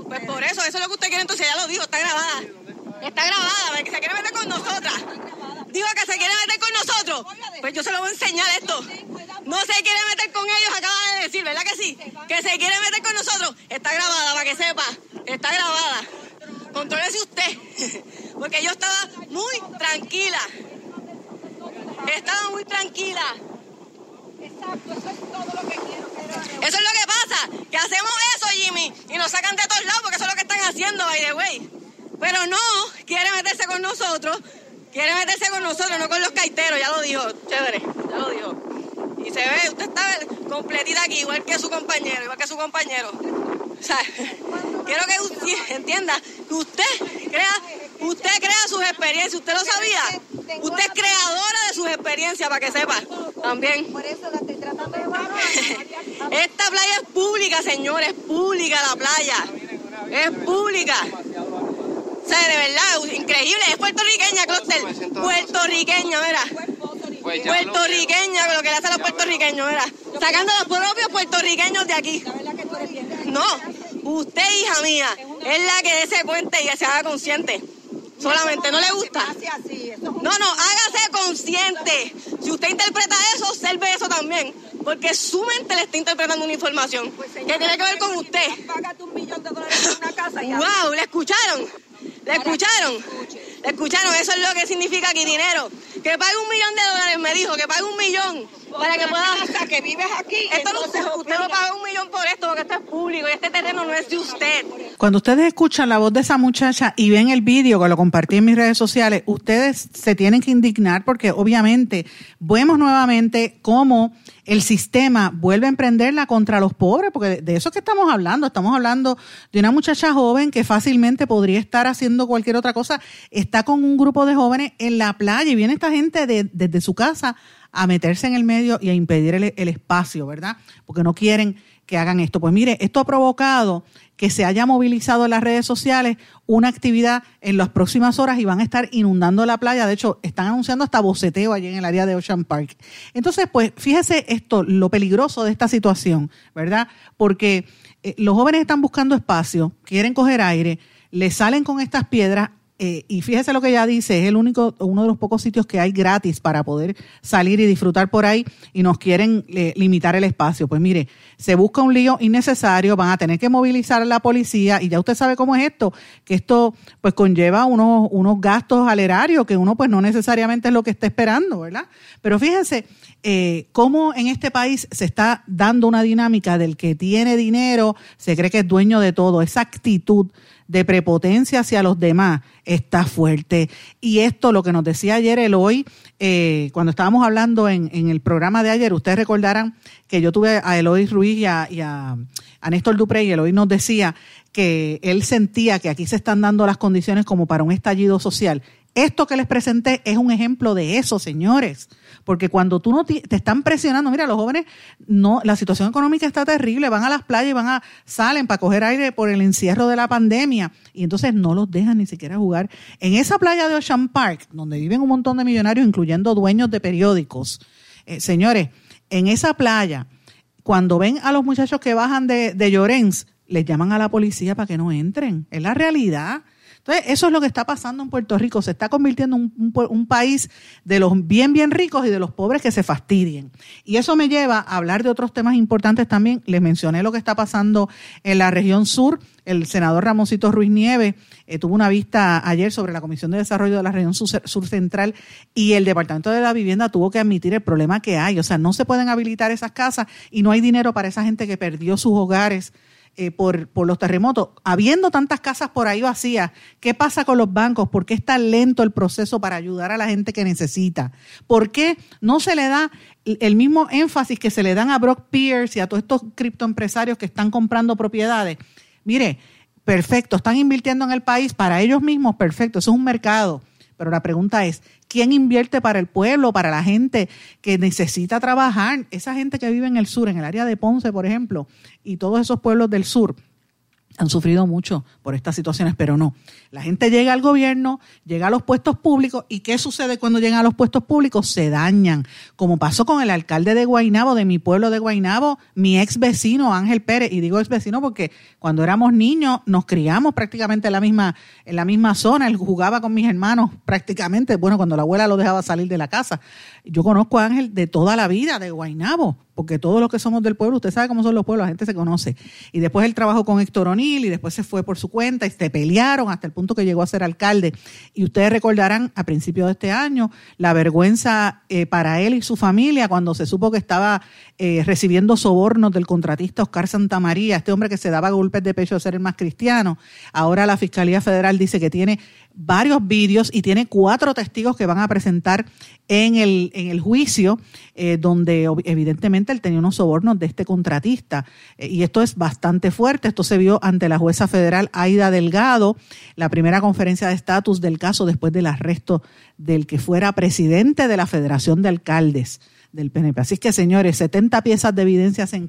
Pues por eso, eso es lo que usted quiere, entonces ya lo dijo, está grabada. Está grabada, que se quiere meter con nosotras. Digo que se quiere meter con nosotros. Pues yo se lo voy a enseñar esto. No se quiere meter con ellos, acaba de decir, ¿verdad que sí? Que se quiere meter con nosotros. Está grabada, para que sepa. Está grabada. Contrólese usted. Porque yo estaba muy tranquila. Estaba muy tranquila. Exacto, eso es todo lo que quiero. Eso es lo que pasa, que hacemos eso, Jimmy, y nos sacan de todos lados porque eso es lo que están haciendo, by the way. Pero no, quiere meterse con nosotros, quiere meterse con nosotros, no con los caiteros, ya lo dijo, chévere, ya lo dijo. Y se ve, usted está completita aquí, igual que su compañero, igual que su compañero. O sea, quiero que usted entienda que usted crea, usted crea sus experiencias, ¿usted lo sabía? Usted es creadora de sus experiencias, para que sepa, también. Por eso la estoy tratando de. Esta playa es pública, señores, es pública la playa. Es pública. O sea, de verdad, increíble. Es puertorriqueña, Clóster. Puertorriqueña, mira. Puertorriqueña, lo que le hace a los puertorriqueños, mira. Sacando a los propios puertorriqueños de aquí. No, usted, hija mía, es la que ese puente y que se haga consciente. Solamente, ¿no le gusta? No, no, hágase consciente. Si usted interpreta eso, observe eso también. Porque su mente le está interpretando una información que tiene que ver con usted. ¡Wow! ¿Le escucharon? ¿Le escucharon? ¿Le escucharon? Eso es lo que significa aquí dinero. Que pague un millón de dólares, me dijo, que pague un millón para que pueda... casa que vives aquí. Esto no, usted no paga un millón por esto porque esto es público y este terreno no es de usted. Cuando ustedes escuchan la voz de esa muchacha y ven el vídeo que lo compartí en mis redes sociales, ustedes se tienen que indignar porque obviamente vemos nuevamente cómo el sistema vuelve a emprenderla contra los pobres, porque de eso es que estamos hablando. Estamos hablando de una muchacha joven que fácilmente podría estar haciendo cualquier otra cosa. Está con un grupo de jóvenes en la playa y viene esta gente de- desde su casa a meterse en el medio y a impedir el, espacio, ¿verdad? Porque no quieren que hagan esto. Pues mire, esto ha provocado que se haya movilizado en las redes sociales una actividad en las próximas horas y van a estar inundando la playa. De hecho, están anunciando hasta boceteo allí en el área de Ocean Park. Entonces, pues fíjese esto, lo peligroso de esta situación, ¿verdad? Porque eh, los jóvenes están buscando espacio, quieren coger aire, le salen con estas piedras eh, y fíjese lo que ella dice, es el único, uno de los pocos sitios que hay gratis para poder salir y disfrutar por ahí y nos quieren eh, limitar el espacio. Pues mire, se busca un lío innecesario, van a tener que movilizar a la policía y ya usted sabe cómo es esto, que esto pues conlleva unos, unos gastos al erario que uno pues no necesariamente es lo que está esperando, ¿verdad? Pero fíjense eh, cómo en este país se está dando una dinámica del que tiene dinero, se cree que es dueño de todo, esa actitud de prepotencia hacia los demás está fuerte. Y esto, lo que nos decía ayer Eloy, eh, cuando estábamos hablando en, en el programa de ayer, ustedes recordarán que yo tuve a Eloy Ruiz y a, y a, a Néstor Dupré y Eloy nos decía que él sentía que aquí se están dando las condiciones como para un estallido social. Esto que les presenté es un ejemplo de eso, señores. Porque cuando tú no te, te están presionando, mira, los jóvenes, no, la situación económica está terrible, van a las playas y van a, salen para coger aire por el encierro de la pandemia, y entonces no los dejan ni siquiera jugar. En esa playa de Ocean Park, donde viven un montón de millonarios, incluyendo dueños de periódicos, eh, señores, en esa playa, cuando ven a los muchachos que bajan de, de Llorens, les llaman a la policía para que no entren. Es la realidad. Entonces, eso es lo que está pasando en Puerto Rico. Se está convirtiendo en un, país de los bien, bien ricos y de los pobres que se fastidien. Y eso me lleva a hablar de otros temas importantes también. Les mencioné lo que está pasando en la región sur. El senador Ramoncito Ruiz Nieves eh, tuvo una vista ayer sobre la Comisión de Desarrollo de la región sur, sur, central y el Departamento de la Vivienda tuvo que admitir el problema que hay. O sea, no se pueden habilitar esas casas y no hay dinero para esa gente que perdió sus hogares eh, por, por los terremotos. Habiendo tantas casas por ahí vacías, ¿qué pasa con los bancos? ¿Por qué es tan lento el proceso para ayudar a la gente que necesita? ¿Por qué no se le da el mismo énfasis que se le dan a Brock Pierce y a todos estos criptoempresarios que están comprando propiedades? Mire, perfecto, están invirtiendo en el país para ellos mismos, perfecto, eso es un mercado. Pero la pregunta es, ¿quién invierte para el pueblo, para la gente que necesita trabajar? Esa gente que vive en el sur, en el área de Ponce, por ejemplo, y todos esos pueblos del sur. Han sufrido mucho por estas situaciones, pero no. La gente llega al gobierno, llega a los puestos públicos y ¿qué sucede cuando llegan a los puestos públicos? Se dañan, como pasó con el alcalde de Guainabo, de mi pueblo de Guainabo, mi ex vecino Ángel Pérez, y digo ex vecino porque cuando éramos niños nos criamos prácticamente en la misma, en la misma zona, él jugaba con mis hermanos prácticamente, bueno, cuando la abuela lo dejaba salir de la casa. Yo conozco a Ángel de toda la vida, de Guainabo, porque todos los que somos del pueblo, usted sabe cómo son los pueblos, la gente se conoce. Y después él trabajó con Héctor O'Neill y después se fue por su cuenta y se pelearon hasta el punto que llegó a ser alcalde. Y ustedes recordarán a principios de este año la vergüenza eh, para él y su familia cuando se supo que estaba eh, recibiendo sobornos del contratista Oscar Santamaría, este hombre que se daba golpes de pecho de ser el más cristiano. Ahora la Fiscalía Federal dice que tiene varios vídeos y tiene cuatro testigos que van a presentar en el, en el juicio, eh, donde evidentemente él tenía unos sobornos de este contratista. Eh, y esto es bastante fuerte. Esto se vio ante la jueza federal Aida Delgado, la primera conferencia de estatus del caso después del arresto del que fuera presidente de la Federación de Alcaldes del PNP. Así que, señores, 70 piezas de evidencia se,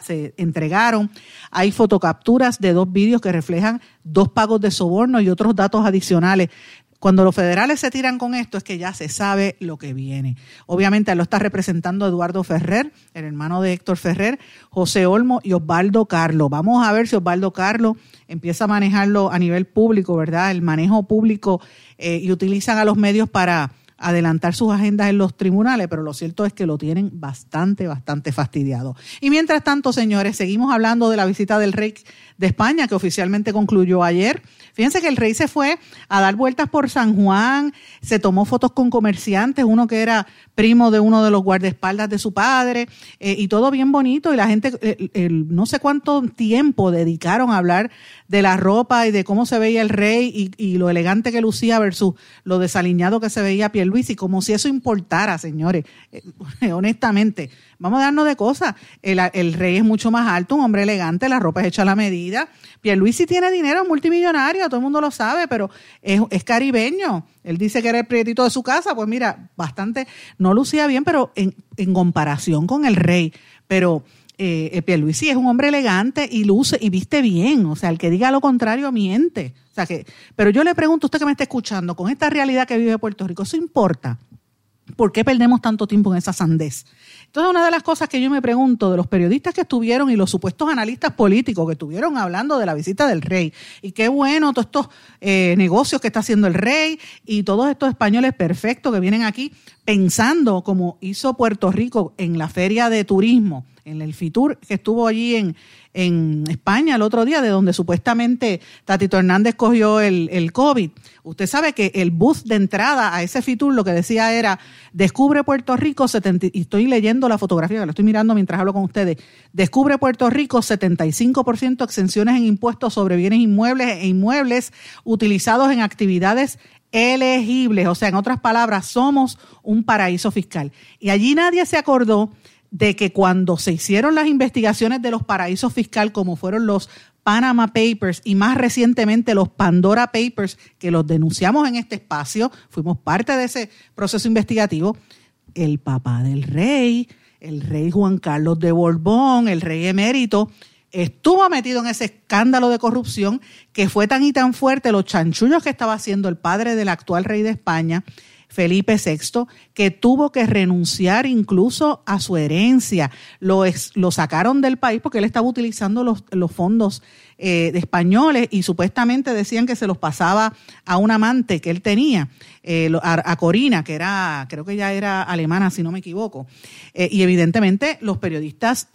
se entregaron. Hay fotocapturas de dos vídeos que reflejan dos pagos de soborno y otros datos adicionales. Cuando los federales se tiran con esto es que ya se sabe lo que viene. Obviamente lo está representando Eduardo Ferrer, el hermano de Héctor Ferrer, José Olmo y Osvaldo Carlo. Vamos a ver si Osvaldo Carlo empieza a manejarlo a nivel público, ¿verdad? El manejo público eh, y utilizan a los medios para adelantar sus agendas en los tribunales, pero lo cierto es que lo tienen bastante, bastante fastidiado. Y mientras tanto, señores, seguimos hablando de la visita del rey de España, que oficialmente concluyó ayer. Fíjense que el rey se fue a dar vueltas por San Juan, se tomó fotos con comerciantes, uno que era primo de uno de los guardaespaldas de su padre, eh, y todo bien bonito, y la gente, no sé cuánto tiempo dedicaron a hablar de la ropa y de cómo se veía el rey y, lo elegante que lucía versus lo desaliñado que se veía y como si eso importara, señores, eh, honestamente. Vamos a darnos de cosas. El, rey es mucho más alto, un hombre elegante, la ropa es hecha a la medida. Pierluisi tiene dinero, es multimillonario, todo el mundo lo sabe, pero es, caribeño. Él dice que era el prietito de su casa, pues mira, bastante, no lucía bien, pero en, comparación con el rey. Pero eh, eh, Pierluisi es un hombre elegante y luce y viste bien. O sea, el que diga lo contrario miente. O sea que, pero yo le pregunto a usted que me está escuchando, con esta realidad que vive Puerto Rico, ¿eso importa? ¿Por qué perdemos tanto tiempo en esa sandez? Entonces, una de las cosas que yo me pregunto de los periodistas que estuvieron y los supuestos analistas políticos que estuvieron hablando de la visita del rey, y qué bueno todos estos eh, negocios que está haciendo el rey y todos estos españoles perfectos que vienen aquí pensando como hizo Puerto Rico en la feria de turismo, en el FITUR que estuvo allí en, en España el otro día, de donde supuestamente Tatito Hernández cogió el, el COVID. Usted sabe que el bus de entrada a ese Fitur lo que decía era, descubre Puerto Rico, 70, y estoy leyendo la fotografía, que la estoy mirando mientras hablo con ustedes, descubre Puerto Rico 75% exenciones en impuestos sobre bienes inmuebles e inmuebles utilizados en actividades elegibles, o sea, en otras palabras, somos un paraíso fiscal. Y allí nadie se acordó de que cuando se hicieron las investigaciones de los paraísos fiscales, como fueron los Panama Papers y más recientemente los Pandora Papers, que los denunciamos en este espacio, fuimos parte de ese proceso investigativo, el papá del rey, el rey Juan Carlos de Borbón, el rey emérito, estuvo metido en ese escándalo de corrupción que fue tan y tan fuerte los chanchullos que estaba haciendo el padre del actual rey de España Felipe VI, que tuvo que renunciar incluso a su herencia. Lo, lo sacaron del país porque él estaba utilizando los, los fondos eh, de españoles y supuestamente decían que se los pasaba a un amante que él tenía, eh, a, Corina, que era, creo que ya era alemana, si no me equivoco. Eh, y evidentemente los periodistas...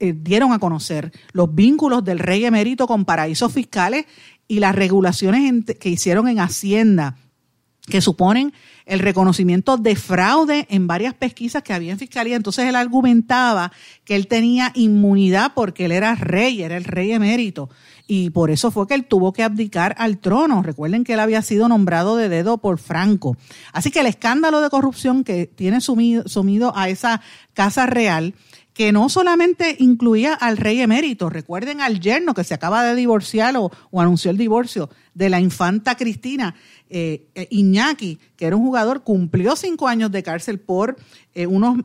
dieron a conocer los vínculos del rey emérito con paraísos fiscales y las regulaciones que hicieron en Hacienda que suponen el reconocimiento de fraude en varias pesquisas que había en Fiscalía. Entonces él argumentaba que él tenía inmunidad porque él era rey, era el rey emérito. Y por eso fue que él tuvo que abdicar al trono. Recuerden que él había sido nombrado de dedo por Franco. Así que el escándalo de corrupción que tiene sumido, sumido a esa casa real que no solamente incluía al rey emérito, recuerden al yerno que se acaba de divorciar o, anunció el divorcio de la infanta Cristina, eh, eh, Iñaki, que era un jugador, cumplió cinco años de cárcel por eh, unos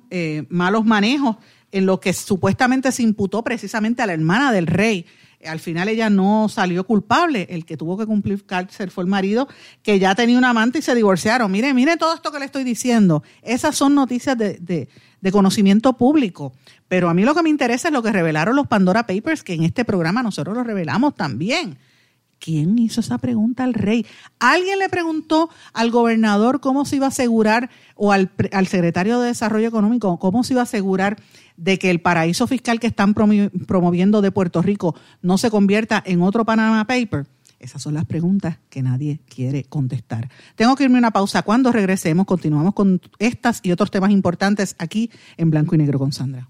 malos manejos en lo que supuestamente se imputó precisamente a la hermana del rey. Al final ella no salió culpable. El que tuvo que cumplir cárcel fue el marido, que ya tenía un amante y se divorciaron. Mire, mire todo esto que le estoy diciendo. Esas son noticias de, de, de conocimiento público. Pero a mí lo que me interesa es lo que revelaron los Pandora Papers, que en este programa nosotros lo revelamos también. ¿Quién hizo esa pregunta al rey? ¿Alguien le preguntó al gobernador cómo se iba a asegurar, o al, al secretario de Desarrollo Económico, cómo se iba a asegurar de que el paraíso fiscal que están promoviendo de Puerto Rico no se convierta en otro Panama Paper? Esas son las preguntas que nadie quiere contestar. Tengo que irme a una pausa. Cuando regresemos, continuamos con estas y otros temas importantes aquí en Blanco y Negro con Sandra.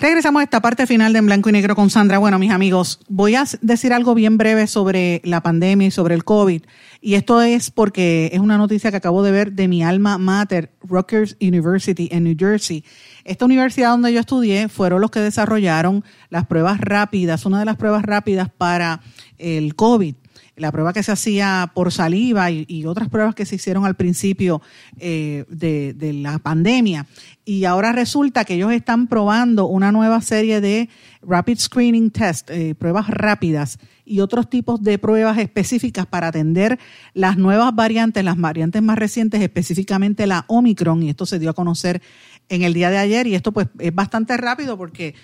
Regresamos a esta parte final de En Blanco y Negro con Sandra. Bueno, mis amigos, voy a decir algo bien breve sobre la pandemia y sobre el COVID. Y esto es porque es una noticia que acabo de ver de mi alma mater, Rutgers University en New Jersey. Esta universidad donde yo estudié fueron los que desarrollaron las pruebas rápidas, una de las pruebas rápidas para el COVID la prueba que se hacía por saliva y, otras pruebas que se hicieron al principio eh, de, la pandemia. Y ahora resulta que ellos están probando una nueva serie de Rapid Screening Test, eh, pruebas rápidas y otros tipos de pruebas específicas para atender las nuevas variantes, las variantes más recientes, específicamente la Omicron, y esto se dio a conocer en el día de ayer y esto pues es bastante rápido porque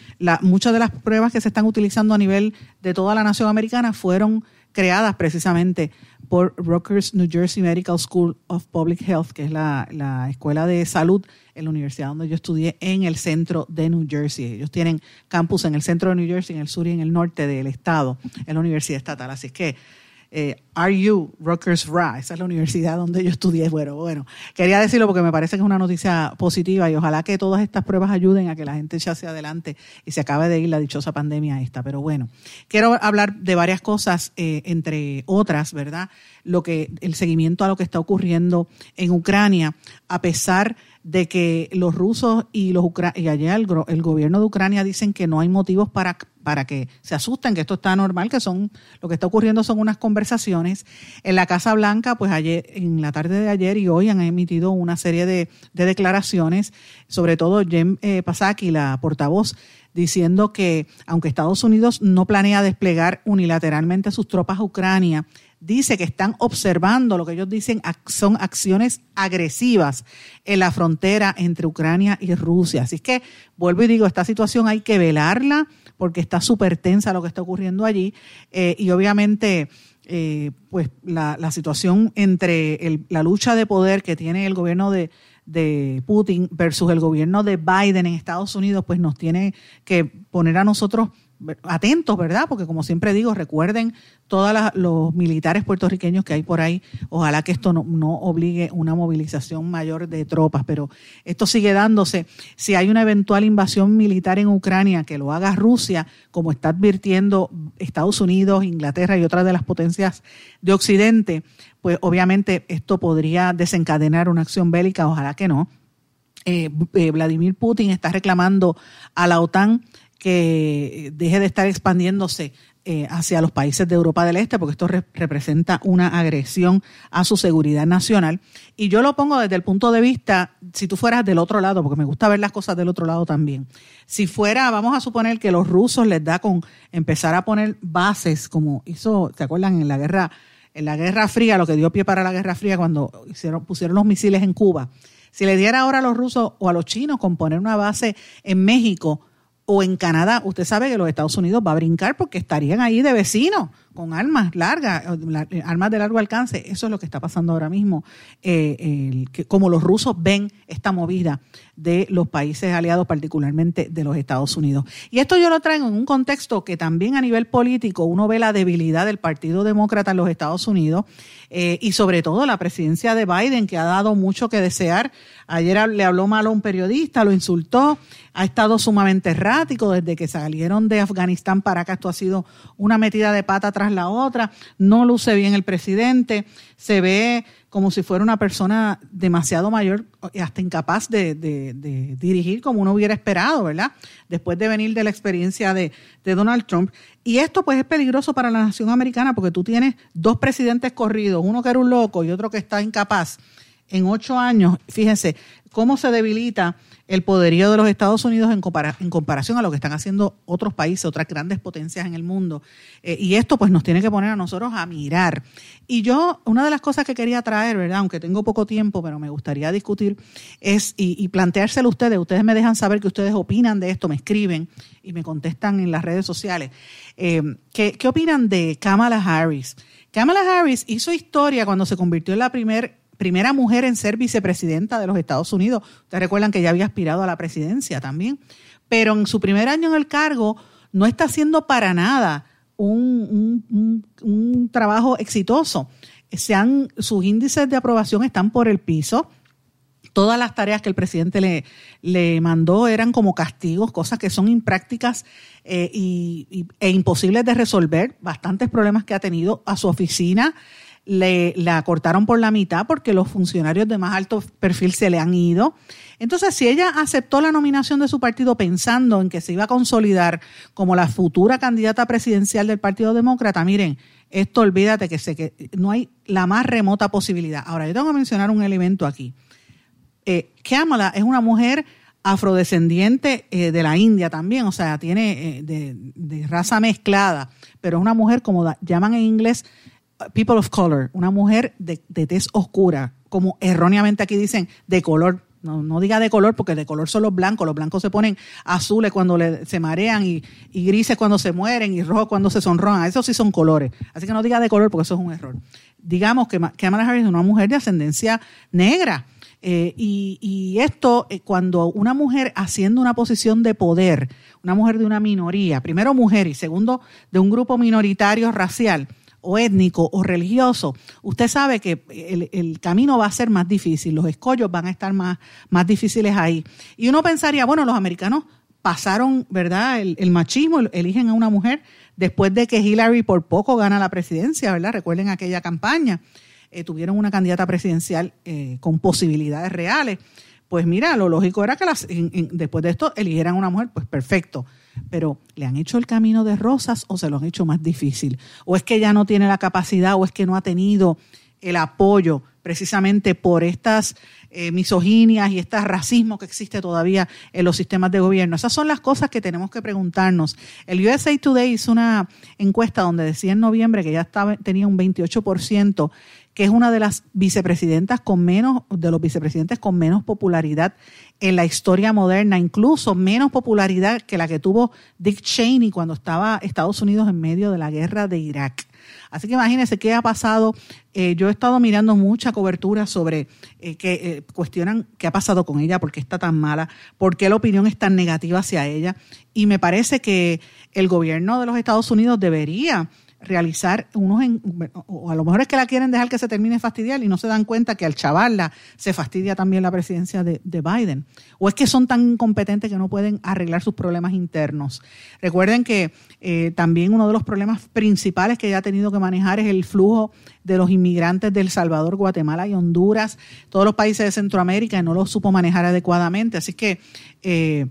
muchas de las pruebas que se están utilizando a nivel de toda la nación americana fueron creadas precisamente por Rutgers New Jersey Medical School of Public Health, que es la, la, escuela de salud en la universidad donde yo estudié en el centro de New Jersey. Ellos tienen campus en el centro de New Jersey, en el sur y en el norte del estado, en la universidad estatal. Así que eh, RU, Rutgers Ra, esa es la universidad donde yo estudié. Bueno, bueno, quería decirlo porque me parece que es una noticia positiva y ojalá que todas estas pruebas ayuden a que la gente ya hacia adelante y se acabe de ir la dichosa pandemia esta. Pero bueno, quiero hablar de varias cosas, eh, entre otras, ¿verdad? Lo que, el seguimiento a lo que está ocurriendo en Ucrania, a pesar de que los rusos y los y allá el, el, gobierno de Ucrania dicen que no hay motivos para, para que se asusten, que esto está normal, que son lo que está ocurriendo son unas conversaciones. En la Casa Blanca, pues ayer, en la tarde de ayer y hoy han emitido una serie de, de declaraciones, sobre todo Jen eh, Psaki, la portavoz, diciendo que aunque Estados Unidos no planea desplegar unilateralmente sus tropas a Ucrania, dice que están observando lo que ellos dicen son acciones agresivas en la frontera entre Ucrania y Rusia. Así que vuelvo y digo, esta situación hay que velarla porque está súper tensa lo que está ocurriendo allí eh, y obviamente eh, pues la, la, situación entre el, la lucha de poder que tiene el gobierno de, de Putin versus el gobierno de Biden en Estados Unidos, pues nos tiene que poner a nosotros atentos, ¿verdad? Porque como siempre digo, recuerden todos los militares puertorriqueños que hay por ahí. Ojalá que esto no, no, obligue una movilización mayor de tropas, pero esto sigue dándose. Si hay una eventual invasión militar en Ucrania, que lo haga Rusia, como está advirtiendo Estados Unidos, Inglaterra y otras de las potencias de Occidente, pues obviamente esto podría desencadenar una acción bélica, ojalá que no. Eh, eh, Vladimir Putin está reclamando a la OTAN que deje de estar expandiéndose eh, hacia los países de Europa del Este, porque esto re representa una agresión a su seguridad nacional. Y yo lo pongo desde el punto de vista, si tú fueras del otro lado, porque me gusta ver las cosas del otro lado también. Si fuera, vamos a suponer que los rusos les da con empezar a poner bases, como hizo, ¿se acuerdan? En la guerra, en la Guerra Fría, lo que dio pie para la Guerra Fría cuando pusieron los misiles en Cuba. Si le diera ahora a los rusos o a los chinos con poner una base en México, o en Canadá, usted sabe que los Estados Unidos va a brincar porque estarían ahí de vecinos con armas largas, armas de largo alcance. Eso es lo que está pasando ahora mismo. Eh, como los rusos ven esta movida de los países aliados, particularmente de los Estados Unidos. Y esto yo lo traigo en un contexto que también a nivel político uno ve la debilidad del Partido Demócrata en los Estados Unidos eh, y sobre todo la presidencia de Biden, que ha dado mucho que desear. Ayer le habló mal a un periodista, lo insultó, ha estado sumamente errático desde que salieron de Afganistán para acá. Esto ha sido una metida de pata tras la otra. No luce bien el presidente, se ve como si fuera una persona demasiado mayor, hasta incapaz de, dirigir como uno hubiera esperado, ¿verdad? Después de venir de la experiencia de, Donald Trump. Y esto pues es peligroso para la nación americana porque tú tienes dos presidentes corridos, uno que era un loco y otro que está incapaz. En ocho años, fíjense cómo se debilita el poderío de los Estados Unidos en, compara en, comparación a lo que están haciendo otros países, otras grandes potencias en el mundo. Eh, y esto pues nos tiene que poner a nosotros a mirar. Y yo, una de las cosas que quería traer, ¿verdad? Aunque tengo poco tiempo, pero me gustaría discutir, es y, y planteárselo a ustedes. Ustedes me dejan saber que ustedes opinan de esto, me escriben y me contestan en las redes sociales. Eh, ¿qué, ¿Qué opinan de Kamala Harris? Kamala Harris hizo historia cuando se convirtió en la primera primera mujer en ser vicepresidenta de los Estados Unidos. Ustedes recuerdan que ya había aspirado a la presidencia también. Pero en su primer año en el cargo no está haciendo para nada un, un, un trabajo exitoso. Sus índices de aprobación están por el piso. Todas las tareas que el presidente le, le mandó eran como castigos, cosas que son imprácticas eh, y, e imposibles de resolver. Bastantes problemas que ha tenido a su oficina le, la cortaron por la mitad porque los funcionarios de más alto perfil se le han ido. Entonces, si ella aceptó la nominación de su partido pensando en que se iba a consolidar como la futura candidata presidencial del Partido Demócrata, miren, esto olvídate que, se, que no hay la más remota posibilidad. Ahora, yo tengo que mencionar un elemento aquí. Eh, Kamala es una mujer afrodescendiente eh, de la India también, o sea, tiene eh, de, raza mezclada, pero es una mujer, como llaman en inglés, people of color, una mujer de, de tez oscura, como erróneamente aquí dicen, de color no, no, diga de color, porque de color son los blancos. Los blancos se ponen azules cuando se marean y, y, grises cuando se mueren y rojos cuando se sonrojan. Esos sí son colores. Así que no diga de color porque eso es un error. Digamos que Kamala Harris es una mujer de ascendencia negra. Eh, y, y, esto, eh, cuando una mujer haciendo una posición de poder, una mujer de una minoría, primero mujer y segundo de un grupo minoritario racial, o étnico o religioso, usted sabe que el, el, camino va a ser más difícil, los escollos van a estar más, más difíciles ahí. Y uno pensaría, bueno, los americanos pasaron, ¿verdad? El, machismo, eligen a una mujer después de que Hillary por poco gana la presidencia, ¿verdad? Recuerden aquella campaña, eh, tuvieron una candidata presidencial eh, con posibilidades reales. Pues mira, lo lógico era que las, en, en, después de esto eligieran a una mujer, pues perfecto pero ¿le han hecho el camino de rosas o se lo han hecho más difícil? ¿O es que ya no tiene la capacidad o es que no ha tenido el apoyo precisamente por estas eh, misoginias y este racismo que existe todavía en los sistemas de gobierno? Esas son las cosas que tenemos que preguntarnos. El USA Today hizo una encuesta donde decía en noviembre que ya estaba, tenía un 28% que es una de las vicepresidentas con menos, de los vicepresidentes con menos popularidad en la historia moderna, incluso menos popularidad que la que tuvo Dick Cheney cuando estaba Estados Unidos en medio de la guerra de Irak. Así que imagínense qué ha pasado. Eh, yo he estado mirando mucha cobertura sobre eh, que eh, cuestionan qué ha pasado con ella, por qué está tan mala, por qué la opinión es tan negativa hacia ella. Y me parece que el gobierno de los Estados Unidos debería realizar unos, en- o a lo mejor es que la quieren dejar que se termine de fastidiar y no se dan cuenta que al chavarla se fastidia también la presidencia de, de Biden. O es que son tan incompetentes que no pueden arreglar sus problemas internos. Recuerden que eh, también uno de los problemas principales que ella ha tenido que manejar es el flujo de los inmigrantes del Salvador, Guatemala y Honduras, todos los países de Centroamérica, y no lo supo manejar adecuadamente. Así que... eh,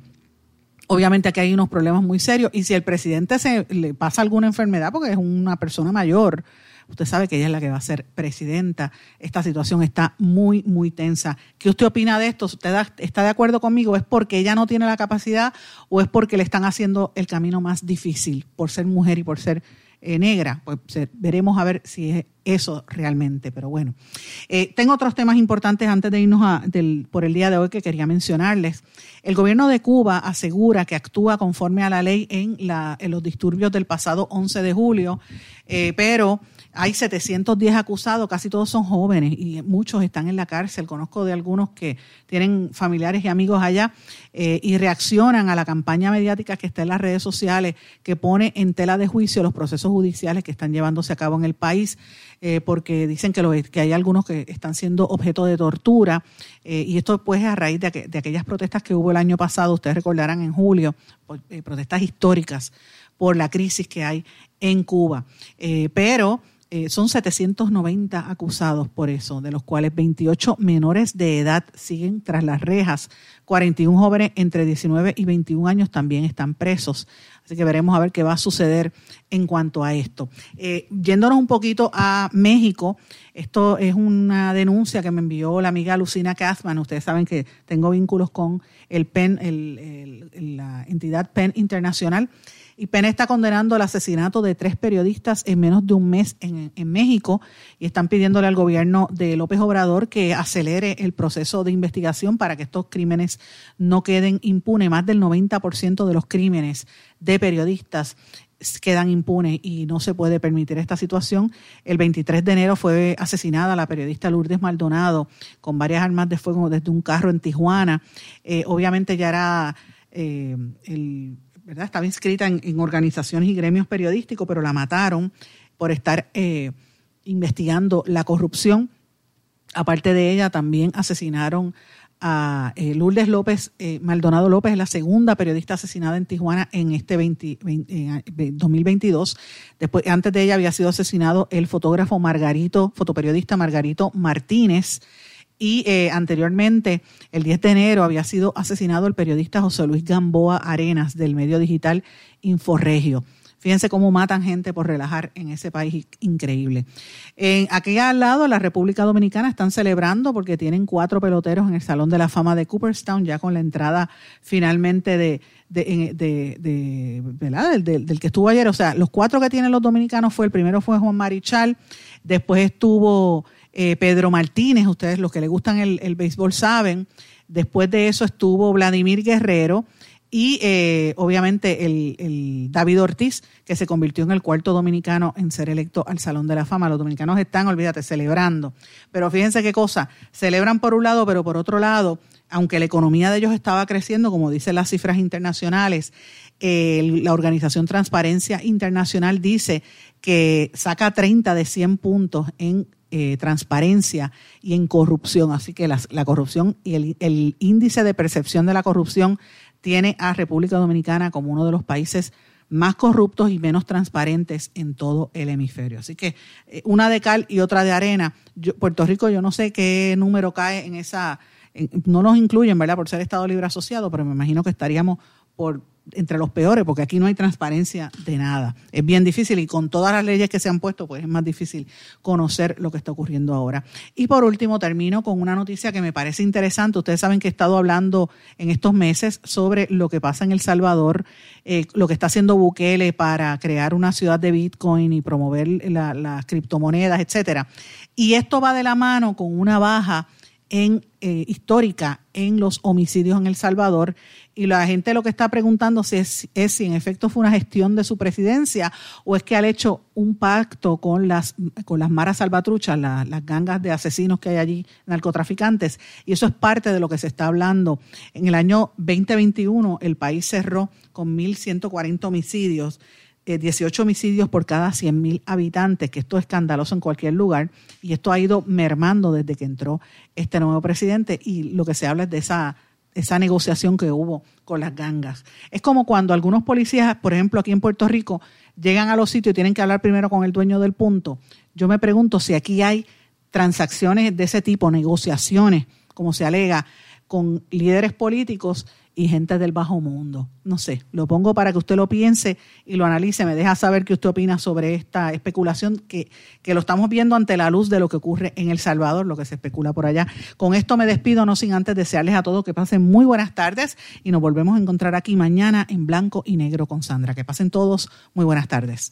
Obviamente aquí hay unos problemas muy serios y si el presidente se le pasa alguna enfermedad porque es una persona mayor, usted sabe que ella es la que va a ser presidenta. Esta situación está muy muy tensa. ¿Qué usted opina de esto? ¿Usted está de acuerdo conmigo? ¿Es porque ella no tiene la capacidad o es porque le están haciendo el camino más difícil por ser mujer y por ser eh, negra? Pues veremos a ver si es eso realmente, pero bueno. Eh, tengo otros temas importantes antes de irnos a- del- por el día de hoy que quería mencionarles. El gobierno de Cuba asegura que actúa conforme a la ley en, la- en los disturbios del pasado 11 de julio, eh, pero hay 710 acusados, casi todos son jóvenes y muchos están en la cárcel. Conozco de algunos que tienen familiares y amigos allá eh, y reaccionan a la campaña mediática que está en las redes sociales que pone en tela de juicio los procesos judiciales que están llevándose a cabo en el país eh, porque dicen que, hay algunos que están siendo objeto de tortura eh, y esto pues es a raíz de, aqu- de aquellas protestas que hubo el año pasado, ustedes recordarán en julio, eh, protestas históricas por la crisis que hay en Cuba. Pero son 790 acusados por eso, de los cuales 28 menores de edad siguen tras las rejas. 41 jóvenes entre 19 y 21 años también están presos. Así que veremos a ver qué va a suceder en cuanto a esto. Eh, yéndonos un poquito a México, esto es una denuncia que me envió la amiga Lucina Katzman. Ustedes saben que tengo vínculos con el PEN, el- la entidad PEN Internacional. Y PEN está condenando el asesinato de tres periodistas en menos de un mes en, en México y están pidiéndole al gobierno de López Obrador que acelere el proceso de investigación para que estos crímenes no queden impunes. Más del 90% de los crímenes de periodistas quedan impunes y no se puede permitir esta situación. El 23 de enero fue asesinada la periodista Lourdes Maldonado con varias armas de fuego desde un carro en Tijuana. Eh, obviamente ya era eh, el ¿verdad? Estaba inscrita en, organizaciones y gremios periodísticos, pero la mataron por estar eh, investigando la corrupción. Aparte de ella, también asesinaron a eh, Lourdes López, eh, Maldonado López, la segunda periodista asesinada en Tijuana en este 20 20 en, eh, 2022. Después, antes de ella había sido asesinado el fotógrafo Margarito, fotoperiodista Margarito Martínez. Y eh, anteriormente, el 10 de enero, había sido asesinado el periodista José Luis Gamboa Arenas del medio digital Inforregio. Fíjense cómo matan gente por relajar en ese país increíble. En aquí al lado, la República Dominicana están celebrando porque tienen cuatro peloteros en el Salón de la Fama de Cooperstown, ya con la entrada finalmente de, del- del que estuvo ayer. O sea, los cuatro que tienen los dominicanos fue, el primero fue Juan Marichal, después estuvo eh, Pedro Martínez, ustedes los que les gustan el, el béisbol saben. Después de eso estuvo Vladimir Guerrero y eh, obviamente el, el David Ortiz, que se convirtió en el cuarto dominicano en ser electo al Salón de la Fama. Los dominicanos están, olvídate, celebrando. Pero fíjense qué cosa, celebran por un lado, pero por otro lado, aunque la economía de ellos estaba creciendo, como dicen las cifras internacionales, eh, la organización Transparencia Internacional dice que saca 30 de 100 puntos en eh, transparencia y en corrupción. Así que la corrupción y el, el índice de percepción de la corrupción tiene a República Dominicana como uno de los países más corruptos y menos transparentes en todo el hemisferio. Así que eh, una de cal y otra de arena. Yo- Puerto Rico, yo no sé qué número cae en esa, en- no nos incluyen, ¿verdad? Por ser Estado Libre Asociado, pero me imagino que estaríamos por entre los peores, porque aquí no hay transparencia de nada. Es bien difícil y con todas las leyes que se han puesto, pues es más difícil conocer lo que está ocurriendo ahora. Y por último, termino con una noticia que me parece interesante. Ustedes saben que he estado hablando en estos meses sobre lo que pasa en El Salvador, eh, lo que está haciendo Bukele para crear una ciudad de Bitcoin y promover la- las criptomonedas, etcétera. Y esto va de la mano con una baja en, eh, histórica en los homicidios en El Salvador y la gente lo que está preguntando es, si en efecto fue una gestión de su presidencia o es que han hecho un pacto con las, con las maras salvatruchas, la- las gangas de asesinos que hay allí, narcotraficantes, y eso es parte de lo que se está hablando. En el año 2021 el país cerró con 1.140 homicidios, eh, 18 homicidios por cada 100.000 habitantes, que esto es escandaloso en cualquier lugar, y esto ha ido mermando desde que entró este nuevo presidente, y lo que se habla es de esa esa negociación que hubo con las gangas. Es como cuando algunos policías, por ejemplo, aquí en Puerto Rico, llegan a los sitios y tienen que hablar primero con el dueño del punto. Yo me pregunto si aquí hay transacciones de ese tipo, negociaciones, como se alega, con líderes políticos y gente del bajo mundo. No sé, lo pongo para que usted lo piense y lo analice. Me deja saber qué usted opina sobre esta especulación que, que lo estamos viendo ante la luz de lo que ocurre en El Salvador, lo que se especula por allá. Con esto me despido, no sin antes desearles a todos que pasen muy buenas tardes y nos volvemos a encontrar aquí mañana en blanco y negro con Sandra. Que pasen todos muy buenas tardes.